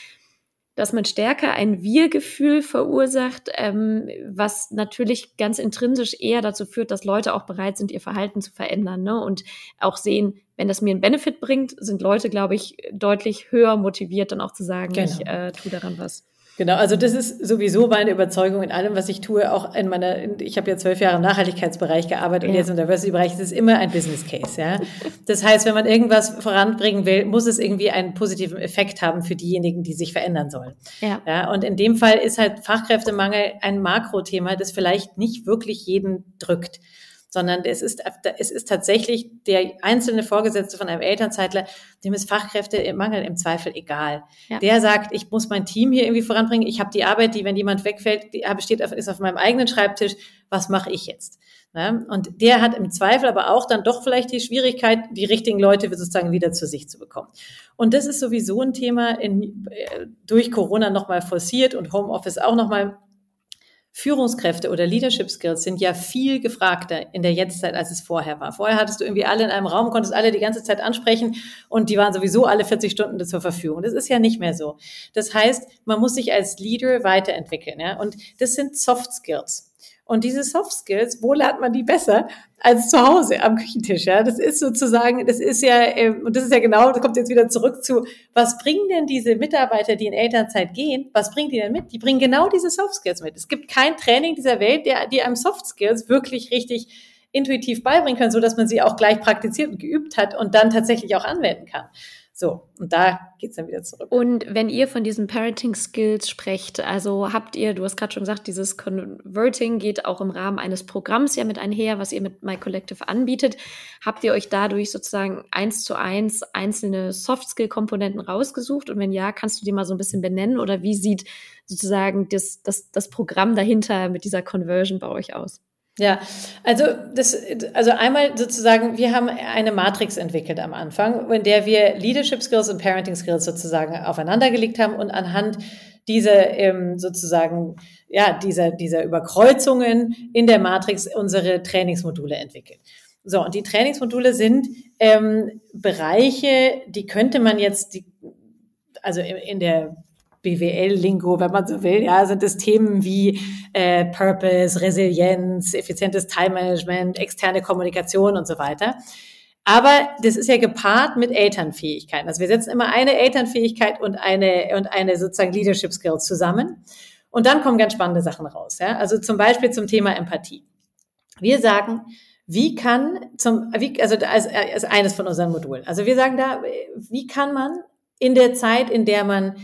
dass man stärker ein Wir-Gefühl verursacht, ähm, was natürlich ganz intrinsisch eher dazu führt, dass Leute auch bereit sind, ihr Verhalten zu verändern ne? und auch sehen, wenn das mir einen Benefit bringt, sind Leute, glaube ich, deutlich höher motiviert, dann auch zu sagen, genau. ich äh, tue daran was. Genau, also das ist sowieso meine Überzeugung in allem, was ich tue, auch in meiner, ich habe ja zwölf Jahre im Nachhaltigkeitsbereich gearbeitet ja. und jetzt im Diversity-Bereich, es ist immer ein Business Case, ja. Das heißt, wenn man irgendwas voranbringen will, muss es irgendwie einen positiven Effekt haben für diejenigen, die sich verändern sollen. Ja. ja und in dem Fall ist halt Fachkräftemangel ein Makrothema, das vielleicht nicht wirklich jeden drückt sondern es ist, es ist tatsächlich der einzelne Vorgesetzte von einem Elternzeitler, dem ist Fachkräftemangel im Zweifel egal. Ja. Der sagt, ich muss mein Team hier irgendwie voranbringen, ich habe die Arbeit, die, wenn jemand wegfällt, die besteht, ist auf meinem eigenen Schreibtisch, was mache ich jetzt? Ja, und der hat im Zweifel aber auch dann doch vielleicht die Schwierigkeit, die richtigen Leute sozusagen wieder zu sich zu bekommen. Und das ist sowieso ein Thema in, äh, durch Corona nochmal forciert und Homeoffice auch nochmal Führungskräfte oder Leadership Skills sind ja viel gefragter in der Jetztzeit, als es vorher war. Vorher hattest du irgendwie alle in einem Raum, konntest alle die ganze Zeit ansprechen und die waren sowieso alle 40 Stunden zur Verfügung. Das ist ja nicht mehr so. Das heißt, man muss sich als Leader weiterentwickeln. Ja? Und das sind Soft Skills. Und diese Soft Skills, wo lernt man die besser als zu Hause am Küchentisch? Ja, das ist sozusagen, das ist ja, ähm, und das ist ja genau, das kommt jetzt wieder zurück zu, was bringen denn diese Mitarbeiter, die in Elternzeit gehen, was bringen die denn mit? Die bringen genau diese Soft Skills mit. Es gibt kein Training dieser Welt, der, die einem Soft Skills wirklich richtig intuitiv beibringen können, so dass man sie auch gleich praktiziert und geübt hat und dann tatsächlich auch anwenden kann. So, und da geht's dann wieder zurück. Und wenn ihr von diesen Parenting Skills sprecht, also habt ihr, du hast gerade schon gesagt, dieses Converting geht auch im Rahmen eines Programms ja mit einher, was ihr mit My Collective anbietet. Habt ihr euch dadurch sozusagen eins zu eins einzelne Soft-Skill-Komponenten rausgesucht? Und wenn ja, kannst du die mal so ein bisschen benennen? Oder wie sieht sozusagen das, das, das Programm dahinter mit dieser Conversion bei euch aus? Ja, also das, also einmal sozusagen, wir haben eine Matrix entwickelt am Anfang, in der wir Leadership Skills und Parenting Skills sozusagen aufeinandergelegt haben und anhand dieser ähm, sozusagen ja dieser dieser Überkreuzungen in der Matrix unsere Trainingsmodule entwickelt. So und die Trainingsmodule sind ähm, Bereiche, die könnte man jetzt die also in, in der BWL-Lingo, wenn man so will, ja, sind es Themen wie äh, Purpose, Resilienz, effizientes Time-Management, externe Kommunikation und so weiter. Aber das ist ja gepaart mit Elternfähigkeiten. Also wir setzen immer eine Elternfähigkeit und eine, und eine sozusagen Leadership Skills zusammen. Und dann kommen ganz spannende Sachen raus. Ja? Also zum Beispiel zum Thema Empathie. Wir sagen, wie kann zum, wie, also als, als eines von unseren Modulen. Also wir sagen da, wie kann man in der Zeit, in der man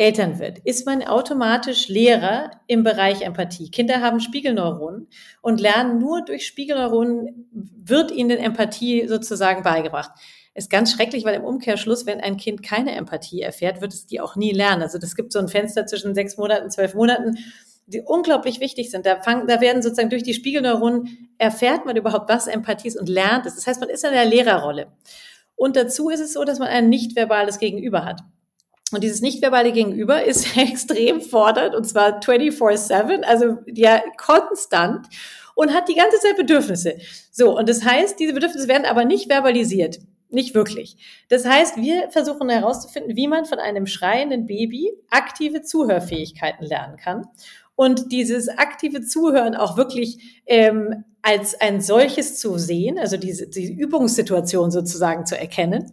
Eltern wird, ist man automatisch Lehrer im Bereich Empathie. Kinder haben Spiegelneuronen und lernen nur durch Spiegelneuronen, wird ihnen Empathie sozusagen beigebracht. Ist ganz schrecklich, weil im Umkehrschluss, wenn ein Kind keine Empathie erfährt, wird es die auch nie lernen. Also das gibt so ein Fenster zwischen sechs Monaten, zwölf Monaten, die unglaublich wichtig sind. Da, fangen, da werden sozusagen durch die Spiegelneuronen erfährt man überhaupt, was Empathie ist und lernt es. Das heißt, man ist in der Lehrerrolle. Und dazu ist es so, dass man ein nicht verbales Gegenüber hat. Und dieses nicht-verbale Gegenüber ist extrem fordert, und zwar 24-7, also ja konstant und hat die ganze Zeit Bedürfnisse. So, und das heißt, diese Bedürfnisse werden aber nicht verbalisiert. Nicht wirklich. Das heißt, wir versuchen herauszufinden, wie man von einem schreienden Baby aktive Zuhörfähigkeiten lernen kann und dieses aktive Zuhören auch wirklich ähm, als ein solches zu sehen, also diese, diese Übungssituation sozusagen zu erkennen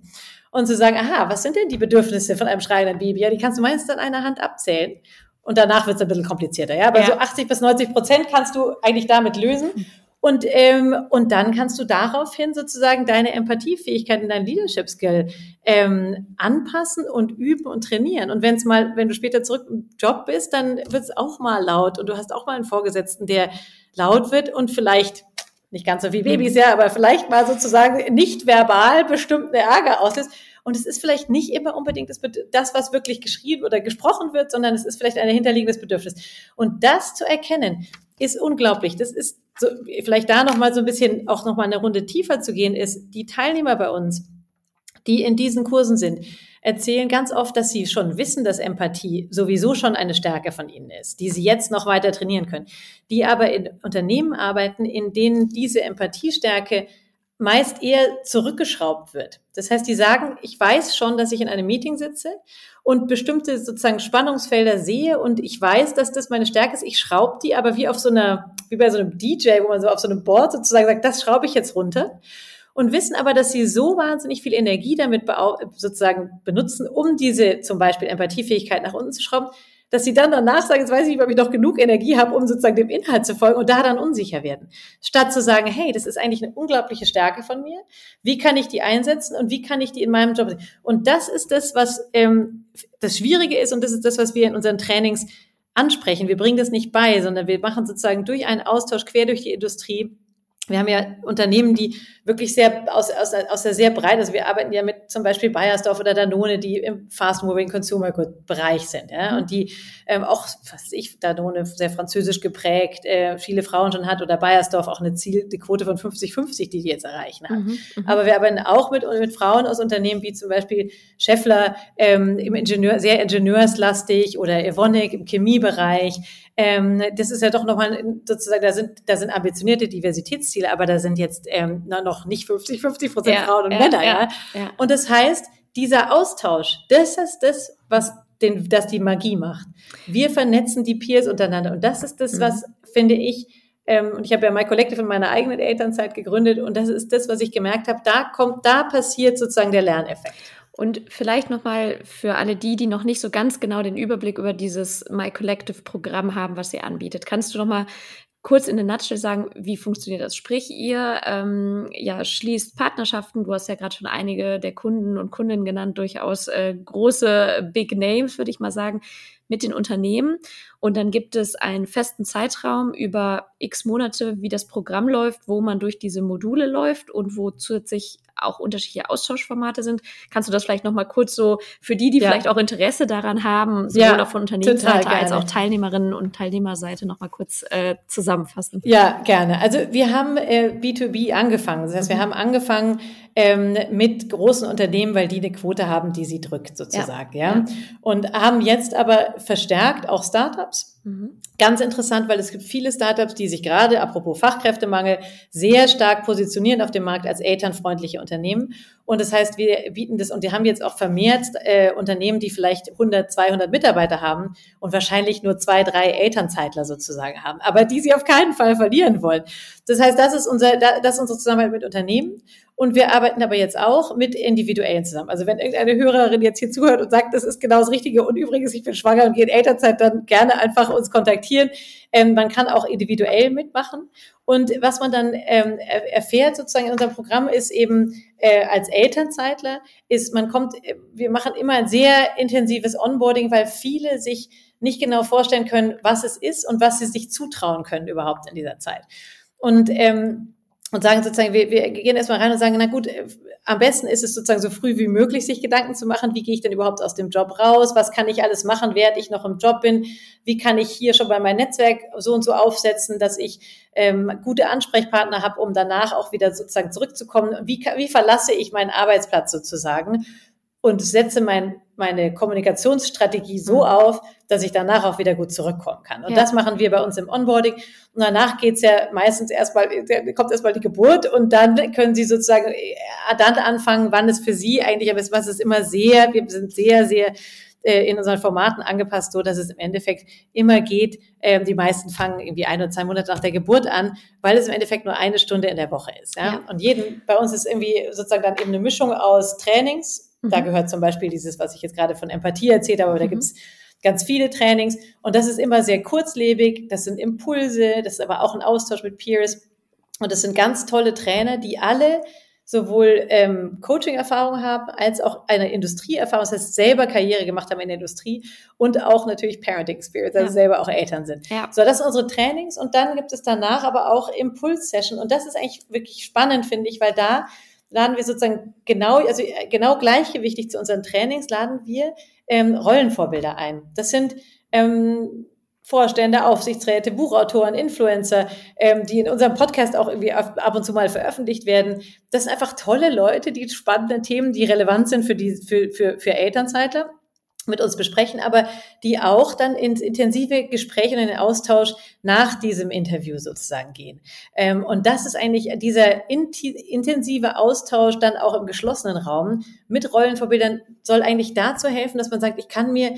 und zu sagen, aha, was sind denn die Bedürfnisse von einem schreienden Baby? Ja, die kannst du meistens an einer Hand abzählen. Und danach wird es ein bisschen komplizierter. Ja, aber ja. so 80 bis 90 Prozent kannst du eigentlich damit lösen. Und, ähm, und dann kannst du daraufhin sozusagen deine Empathiefähigkeit in dein Leadership Skill ähm, anpassen und üben und trainieren. Und wenn es mal, wenn du später zurück im Job bist, dann wird es auch mal laut und du hast auch mal einen Vorgesetzten, der laut wird und vielleicht nicht ganz so wie Babys, ja, aber vielleicht mal sozusagen nicht verbal bestimmt eine Ärger auslöst. Und es ist vielleicht nicht immer unbedingt das, das, was wirklich geschrieben oder gesprochen wird, sondern es ist vielleicht ein hinterliegendes Bedürfnis. Und das zu erkennen, ist unglaublich. Das ist so, vielleicht da nochmal so ein bisschen, auch nochmal eine Runde tiefer zu gehen, ist die Teilnehmer bei uns, die in diesen Kursen sind, erzählen ganz oft, dass sie schon wissen, dass Empathie sowieso schon eine Stärke von ihnen ist, die sie jetzt noch weiter trainieren können, die aber in Unternehmen arbeiten, in denen diese Empathiestärke meist eher zurückgeschraubt wird. Das heißt, die sagen, ich weiß schon, dass ich in einem Meeting sitze und bestimmte sozusagen Spannungsfelder sehe und ich weiß, dass das meine Stärke ist. Ich schraube die aber wie auf so einer, wie bei so einem DJ, wo man so auf so einem Board sozusagen sagt, das schraube ich jetzt runter und wissen aber, dass sie so wahnsinnig viel Energie damit sozusagen benutzen, um diese zum Beispiel Empathiefähigkeit nach unten zu schrauben, dass sie dann danach sagen, jetzt weiß ich nicht, ob ich noch genug Energie habe, um sozusagen dem Inhalt zu folgen und da dann unsicher werden. Statt zu sagen, hey, das ist eigentlich eine unglaubliche Stärke von mir. Wie kann ich die einsetzen und wie kann ich die in meinem Job? Und das ist das, was ähm, das Schwierige ist und das ist das, was wir in unseren Trainings ansprechen. Wir bringen das nicht bei, sondern wir machen sozusagen durch einen Austausch quer durch die Industrie wir haben ja Unternehmen, die wirklich sehr aus, aus, aus der sehr breit, also wir arbeiten ja mit zum Beispiel Bayersdorf oder Danone, die im Fast-Moving Consumer Good Bereich sind, ja, mhm. und die ähm, auch, was weiß ich, Danone sehr französisch geprägt, äh, viele Frauen schon hat oder Bayersdorf auch eine Ziel, die Quote von 50-50, die die jetzt erreichen hat. Mhm, mhm. Aber wir arbeiten auch mit, mit Frauen aus Unternehmen wie zum Beispiel Scheffler ähm, im Ingenieur, sehr ingenieurslastig oder Evonik im Chemiebereich, ähm, das ist ja doch nochmal sozusagen, da sind, da sind ambitionierte Diversitätsziele, aber da sind jetzt ähm, noch nicht 50, 50 Prozent ja, Frauen und ja, Männer, ja, ja. Und das heißt, dieser Austausch, das ist das, was den, das die Magie macht. Wir vernetzen die Peers untereinander und das ist das, mhm. was, finde ich, ähm, und ich habe ja My Collective in meiner eigenen Elternzeit gegründet und das ist das, was ich gemerkt habe, da kommt, da passiert sozusagen der Lerneffekt. Und vielleicht nochmal für alle die, die noch nicht so ganz genau den Überblick über dieses My Collective Programm haben, was ihr anbietet. Kannst du nochmal kurz in der Nutshell sagen, wie funktioniert das? Sprich, ihr ähm, ja, schließt Partnerschaften. Du hast ja gerade schon einige der Kunden und Kundinnen genannt, durchaus äh, große Big Names, würde ich mal sagen, mit den Unternehmen. Und dann gibt es einen festen Zeitraum über x Monate, wie das Programm läuft, wo man durch diese Module läuft und wo zusätzlich auch unterschiedliche Austauschformate sind. Kannst du das vielleicht nochmal kurz so für die, die ja. vielleicht auch Interesse daran haben, sowohl ja, von Unternehmensseite als auch Teilnehmerinnen und Teilnehmerseite nochmal kurz äh, zusammenfassen? Ja, gerne. Also wir haben äh, B2B angefangen. Das heißt, wir mhm. haben angefangen ähm, mit großen Unternehmen, weil die eine Quote haben, die sie drückt sozusagen. Ja. ja. Und haben jetzt aber verstärkt auch Startups Mhm. Ganz interessant, weil es gibt viele Startups, die sich gerade, apropos Fachkräftemangel, sehr stark positionieren auf dem Markt als elternfreundliche Unternehmen. Und das heißt, wir bieten das, und die haben jetzt auch vermehrt äh, Unternehmen, die vielleicht 100, 200 Mitarbeiter haben und wahrscheinlich nur zwei, drei Elternzeitler sozusagen haben, aber die sie auf keinen Fall verlieren wollen. Das heißt, das ist unser, das ist unsere Zusammenarbeit mit Unternehmen. Und wir arbeiten aber jetzt auch mit Individuellen zusammen. Also wenn irgendeine Hörerin jetzt hier zuhört und sagt, das ist genau das Richtige und übrigens, ich bin schwanger und gehe in Elternzeit, dann gerne einfach uns kontaktieren. Ähm, man kann auch individuell mitmachen. Und was man dann ähm, erfährt sozusagen in unserem Programm ist eben äh, als Elternzeitler, ist man kommt, wir machen immer ein sehr intensives Onboarding, weil viele sich nicht genau vorstellen können, was es ist und was sie sich zutrauen können überhaupt in dieser Zeit. Und ähm, und sagen sozusagen, wir, wir gehen erstmal rein und sagen, na gut, äh, am besten ist es sozusagen so früh wie möglich, sich Gedanken zu machen, wie gehe ich denn überhaupt aus dem Job raus, was kann ich alles machen, während ich noch im Job bin, wie kann ich hier schon bei meinem Netzwerk so und so aufsetzen, dass ich ähm, gute Ansprechpartner habe, um danach auch wieder sozusagen zurückzukommen, wie, wie verlasse ich meinen Arbeitsplatz sozusagen und setze mein, meine Kommunikationsstrategie so mhm. auf, dass ich danach auch wieder gut zurückkommen kann. Und ja. das machen wir bei uns im Onboarding. Und danach geht's ja meistens erstmal, kommt erstmal die Geburt und dann können Sie sozusagen äh, dann anfangen, wann es für Sie eigentlich, aber was ist immer sehr, wir sind sehr, sehr äh, in unseren Formaten angepasst, so dass es im Endeffekt immer geht. Ähm, die meisten fangen irgendwie ein oder zwei Monate nach der Geburt an, weil es im Endeffekt nur eine Stunde in der Woche ist. Ja? ja. Und jeden, bei uns ist irgendwie sozusagen dann eben eine Mischung aus Trainings Mhm. Da gehört zum Beispiel dieses, was ich jetzt gerade von Empathie erzählt habe, aber mhm. da gibt's ganz viele Trainings und das ist immer sehr kurzlebig, das sind Impulse, das ist aber auch ein Austausch mit Peers und das sind ganz tolle Trainer, die alle sowohl ähm, Coaching-Erfahrung haben als auch eine Industrieerfahrung, das heißt selber Karriere gemacht haben in der Industrie und auch natürlich Parenting Experience, also ja. selber auch Eltern sind. Ja. So, das sind unsere Trainings und dann gibt es danach aber auch Impuls-Session und das ist eigentlich wirklich spannend, finde ich, weil da laden wir sozusagen genau, also äh, genau gleichgewichtig zu unseren Trainings, laden wir ähm, Rollenvorbilder ein. Das sind ähm, Vorstände, Aufsichtsräte, Buchautoren, Influencer, ähm, die in unserem Podcast auch irgendwie ab und zu mal veröffentlicht werden. Das sind einfach tolle Leute, die spannende Themen, die relevant sind für die für für, für Elternzeitler mit uns besprechen, aber die auch dann ins intensive Gespräch und in den Austausch nach diesem Interview sozusagen gehen. Ähm, und das ist eigentlich dieser intensive Austausch dann auch im geschlossenen Raum mit Rollenvorbildern soll eigentlich dazu helfen, dass man sagt, ich kann mir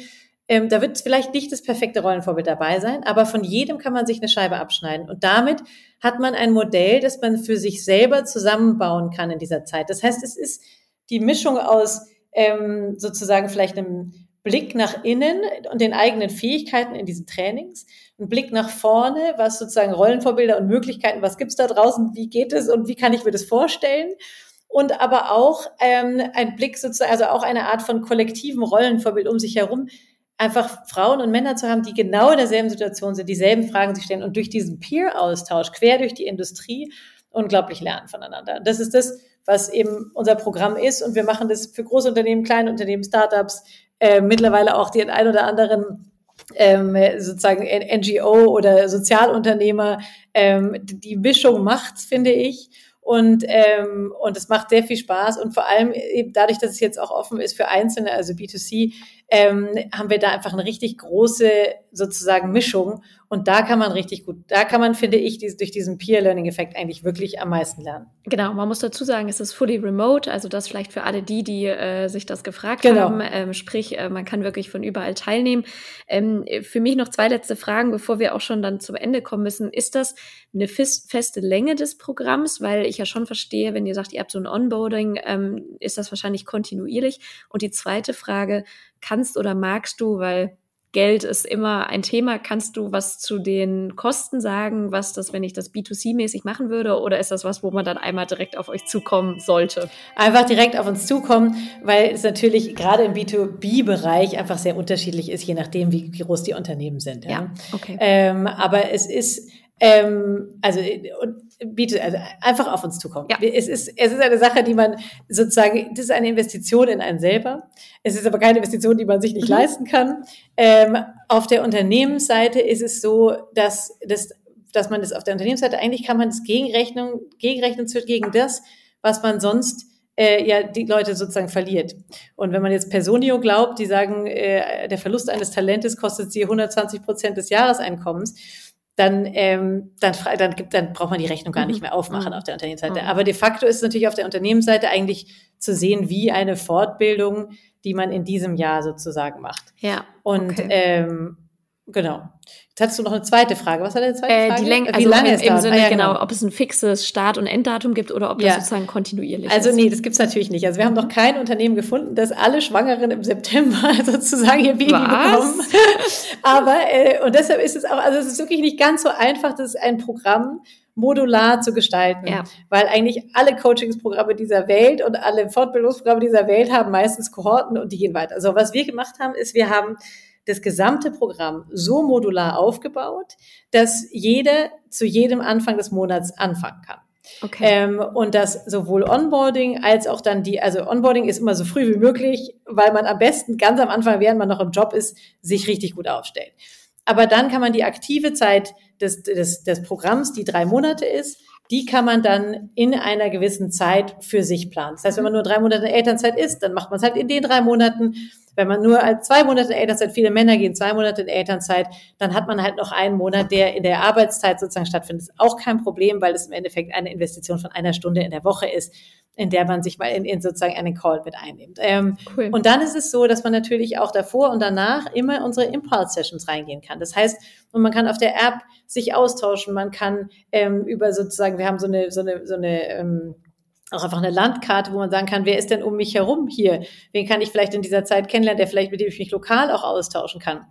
ähm, da wird vielleicht nicht das perfekte Rollenvorbild dabei sein, aber von jedem kann man sich eine Scheibe abschneiden. Und damit hat man ein Modell, das man für sich selber zusammenbauen kann in dieser Zeit. Das heißt, es ist die Mischung aus ähm, sozusagen vielleicht einem Blick nach innen und den eigenen Fähigkeiten in diesen Trainings, ein Blick nach vorne, was sozusagen Rollenvorbilder und Möglichkeiten, was gibt's da draußen, wie geht es und wie kann ich mir das vorstellen? Und aber auch ähm, ein Blick sozusagen, also auch eine Art von kollektivem Rollenvorbild um sich herum, einfach Frauen und Männer zu haben, die genau in derselben Situation sind, dieselben Fragen sich stellen und durch diesen Peer-Austausch quer durch die Industrie unglaublich lernen voneinander. Das ist das, was eben unser Programm ist und wir machen das für Großunternehmen, kleine Unternehmen, Startups, äh, mittlerweile auch den ein oder anderen ähm, sozusagen NGO oder Sozialunternehmer. Ähm, die Mischung macht's, finde ich. Und, ähm, und es macht sehr viel Spaß und vor allem eben dadurch, dass es jetzt auch offen ist für Einzelne, also B2C, ähm, haben wir da einfach eine richtig große sozusagen Mischung. Und da kann man richtig gut, da kann man, finde ich, diese, durch diesen Peer-Learning-Effekt eigentlich wirklich am meisten lernen. Genau, man muss dazu sagen, es ist fully remote, also das vielleicht für alle die, die äh, sich das gefragt Genau. haben. Ähm, sprich, äh, man kann wirklich von überall teilnehmen. Ähm, für mich noch zwei letzte Fragen, bevor wir auch schon dann zum Ende kommen müssen. Ist das eine fest, feste Länge des Programms? Weil ich ja schon verstehe, wenn ihr sagt, ihr habt so ein Onboarding, ähm, ist das wahrscheinlich kontinuierlich. Und die zweite Frage, kannst oder magst du, weil Geld ist immer ein Thema. Kannst du was zu den Kosten sagen, was das, wenn ich das B2C-mäßig machen würde? Oder ist das was, wo man dann einmal direkt auf euch zukommen sollte? Einfach direkt auf uns zukommen, weil es natürlich gerade im B2B-Bereich einfach sehr unterschiedlich ist, je nachdem, wie, groß die Unternehmen sind. Ja, Ja, okay. Ähm, aber es ist, ähm, also, und biete, also einfach auf uns zukommen. Ja. Es ist, es ist eine Sache, die man sozusagen, das ist eine Investition in einen selber. Es ist aber keine Investition, die man sich nicht Mhm. leisten kann. Ähm, auf der Unternehmensseite ist es so, dass, dass, dass man das auf der Unternehmensseite eigentlich kann man das Gegenrechnung, gegenrechnen zu- gegen das, was man sonst äh, ja die Leute sozusagen verliert. Und wenn man jetzt Personio glaubt, die sagen, äh, der Verlust eines Talentes kostet sie 120 Prozent des Jahreseinkommens, dann, ähm, dann, dann, gibt, dann braucht man die Rechnung gar nicht mehr aufmachen Mhm. auf der Unternehmensseite. Mhm. Aber de facto ist es natürlich auf der Unternehmensseite eigentlich zu sehen, wie eine Fortbildung, die man in diesem Jahr sozusagen macht. Ja. Und Okay. ähm, genau. Jetzt hattest du noch eine zweite Frage. Was war deine zweite Äh, Frage? die Länge, Wie also lange im, es im? Sinne, Ah, ja, genau, ob es ein fixes Start- und Enddatum gibt oder ob Ja. das sozusagen kontinuierlich Also ist. nee, das gibt's natürlich nicht. Also wir haben noch kein Unternehmen gefunden, das alle Schwangeren im September sozusagen ihr Baby Was? bekommen. Aber äh, und deshalb ist es auch, also es ist wirklich nicht ganz so einfach, das ist ein Programm modular zu gestalten, Ja. weil eigentlich alle Coachingsprogramme dieser Welt und alle Fortbildungsprogramme dieser Welt haben meistens Kohorten und die gehen weiter. Also was wir gemacht haben, ist, wir haben das gesamte Programm so modular aufgebaut, dass jeder zu jedem Anfang des Monats anfangen kann. Okay. Ähm, und das sowohl Onboarding als auch dann die, also Onboarding ist immer so früh wie möglich, weil man am besten ganz am Anfang, während man noch im Job ist, sich richtig gut aufstellt. Aber dann kann man die aktive Zeit des, des, des Programms, die drei Monate ist, die kann man dann in einer gewissen Zeit für sich planen. Das heißt, wenn man nur drei Monate Elternzeit ist, dann macht man es halt in den drei Monaten. Wenn man nur als zwei Monate in Elternzeit, viele Männer gehen zwei Monate in Elternzeit, dann hat man halt noch einen Monat, der in der Arbeitszeit sozusagen stattfindet. Das ist auch kein Problem, weil es im Endeffekt eine Investition von einer Stunde in der Woche ist, in der man sich mal in, in sozusagen einen Call mit einnimmt. Ähm, cool. und dann ist es so, dass man natürlich auch davor und danach immer unsere Impulse-Sessions reingehen kann. Das heißt, und man kann auf der App sich austauschen, man kann ähm, über sozusagen, wir haben so eine, so eine, so eine ähm, auch einfach eine Landkarte, wo man sagen kann, wer ist denn um mich herum hier? Wen kann ich vielleicht in dieser Zeit kennenlernen, der vielleicht mit dem ich mich lokal auch austauschen kann?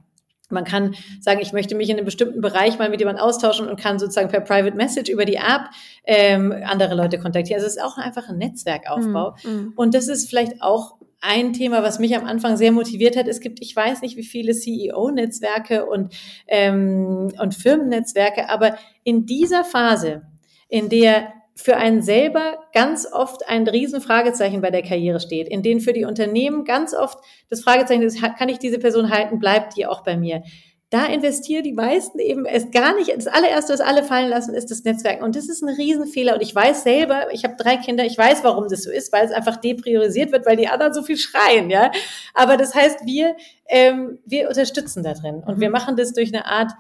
Man kann sagen, ich möchte mich in einem bestimmten Bereich mal mit jemandem austauschen und kann sozusagen per Private Message über die App ähm, andere Leute kontaktieren. Also es ist auch einfach ein Netzwerkaufbau. Mm, Und das ist vielleicht auch ein Thema, was mich am Anfang sehr motiviert hat. Es gibt, ich weiß nicht, wie viele CEO-Netzwerke und, ähm, und Firmennetzwerke, aber in dieser Phase, in der für einen selber ganz oft ein Riesenfragezeichen bei der Karriere steht, in denen für die Unternehmen ganz oft das Fragezeichen ist, kann ich diese Person halten, bleibt die auch bei mir? Da investieren die meisten eben es gar nicht. Das allererste, was alle fallen lassen, ist das Netzwerk. Und das ist ein Riesenfehler. Und ich weiß selber, ich habe drei Kinder, ich weiß, warum das so ist, weil es einfach depriorisiert wird, weil die anderen so viel schreien, ja. Aber das heißt, wir, ähm, wir unterstützen da drin. Und Mhm. wir machen das durch eine Art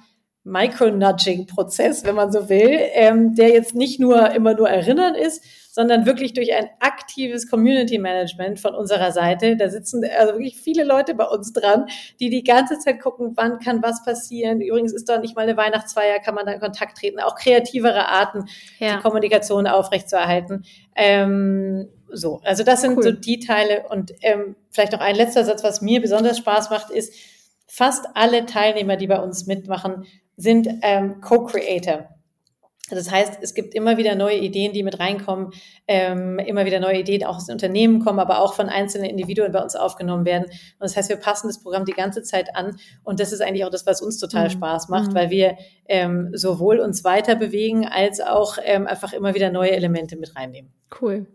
Micro-Nudging-Prozess, wenn man so will, ähm, der jetzt nicht nur immer nur erinnern ist, sondern wirklich durch ein aktives Community Management von unserer Seite. Da sitzen also wirklich viele Leute bei uns dran, die die ganze Zeit gucken, wann kann was passieren. Übrigens ist da nicht mal eine Weihnachtsfeier, kann man da in Kontakt treten. Auch kreativere Arten, ja. die Kommunikation aufrechtzuerhalten. Ähm, so, also das sind Cool. so die Teile. Und ähm, vielleicht noch ein letzter Satz, was mir besonders Spaß macht, ist, fast alle Teilnehmer, die bei uns mitmachen, sind ähm, Co-Creator. Das heißt, es gibt immer wieder neue Ideen, die mit reinkommen, ähm, immer wieder neue Ideen auch aus den Unternehmen kommen, aber auch von einzelnen Individuen bei uns aufgenommen werden. Und das heißt, wir passen das Programm die ganze Zeit an. Und das ist eigentlich auch das, was uns total Mhm. Spaß macht, Mhm. weil wir ähm, sowohl uns weiter bewegen, als auch ähm, einfach immer wieder neue Elemente mit reinnehmen. Cool.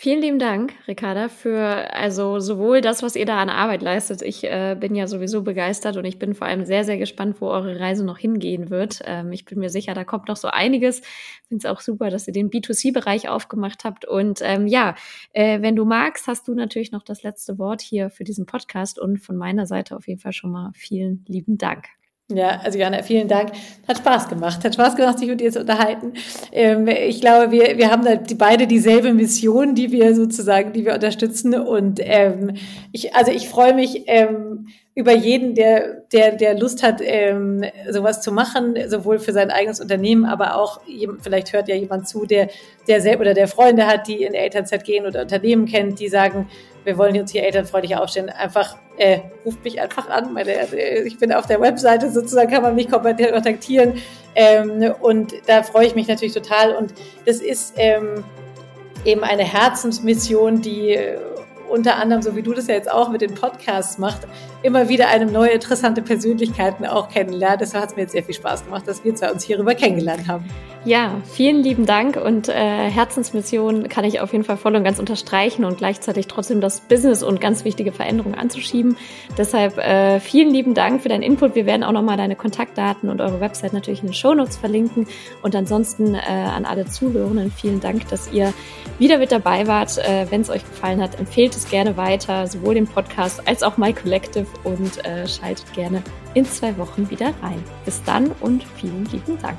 Vielen lieben Dank, Ricarda, für also sowohl das, was ihr da an Arbeit leistet. Ich äh, bin ja sowieso begeistert und ich bin vor allem sehr, sehr gespannt, wo eure Reise noch hingehen wird. Ähm, ich bin mir sicher, da kommt noch so einiges. Finde es auch super, dass ihr den B2C-Bereich aufgemacht habt. Und ähm, ja, äh, wenn du magst, hast du natürlich noch das letzte Wort hier für diesen Podcast und von meiner Seite auf jeden Fall schon mal vielen lieben Dank. Ja, also Jana, vielen Dank. Hat Spaß gemacht. Hat Spaß gemacht, sich mit dir zu unterhalten. Ähm, ich glaube, wir, wir haben da die, beide dieselbe Mission, die wir sozusagen, die wir unterstützen. Und ähm, ich, also ich freue mich ähm, über jeden, der, der, der Lust hat, ähm, sowas zu machen, sowohl für sein eigenes Unternehmen, aber auch, vielleicht hört ja jemand zu, der, der selber oder der Freunde hat, die in Elternzeit gehen oder Unternehmen kennt, die sagen, wir wollen uns hier elternfreundlich aufstellen, einfach äh, ruft mich einfach an. Meine, äh, ich bin auf der Webseite sozusagen, kann man mich kontaktieren. Ähm, und da freue ich mich natürlich total. Und das ist ähm, eben eine Herzensmission, die äh, unter anderem, so wie du das ja jetzt auch mit den Podcasts machst, immer wieder eine neue interessante Persönlichkeiten auch kennenlernt. Deshalb hat es mir jetzt sehr viel Spaß gemacht, dass wir zwei uns hierüber kennengelernt haben. Ja, vielen lieben Dank und äh, Herzensmission kann ich auf jeden Fall voll und ganz unterstreichen und gleichzeitig trotzdem das Business und ganz wichtige Veränderungen anzuschieben. Deshalb äh, vielen lieben Dank für deinen Input. Wir werden auch nochmal deine Kontaktdaten und eure Website natürlich in den Shownotes verlinken und ansonsten äh, an alle Zuhörenden vielen Dank, dass ihr wieder mit dabei wart. Äh, Wenn es euch gefallen hat, empfehlt es gerne weiter, sowohl den Podcast als auch My Collective und äh, schaltet gerne in zwei Wochen wieder rein. Bis dann und vielen lieben Dank.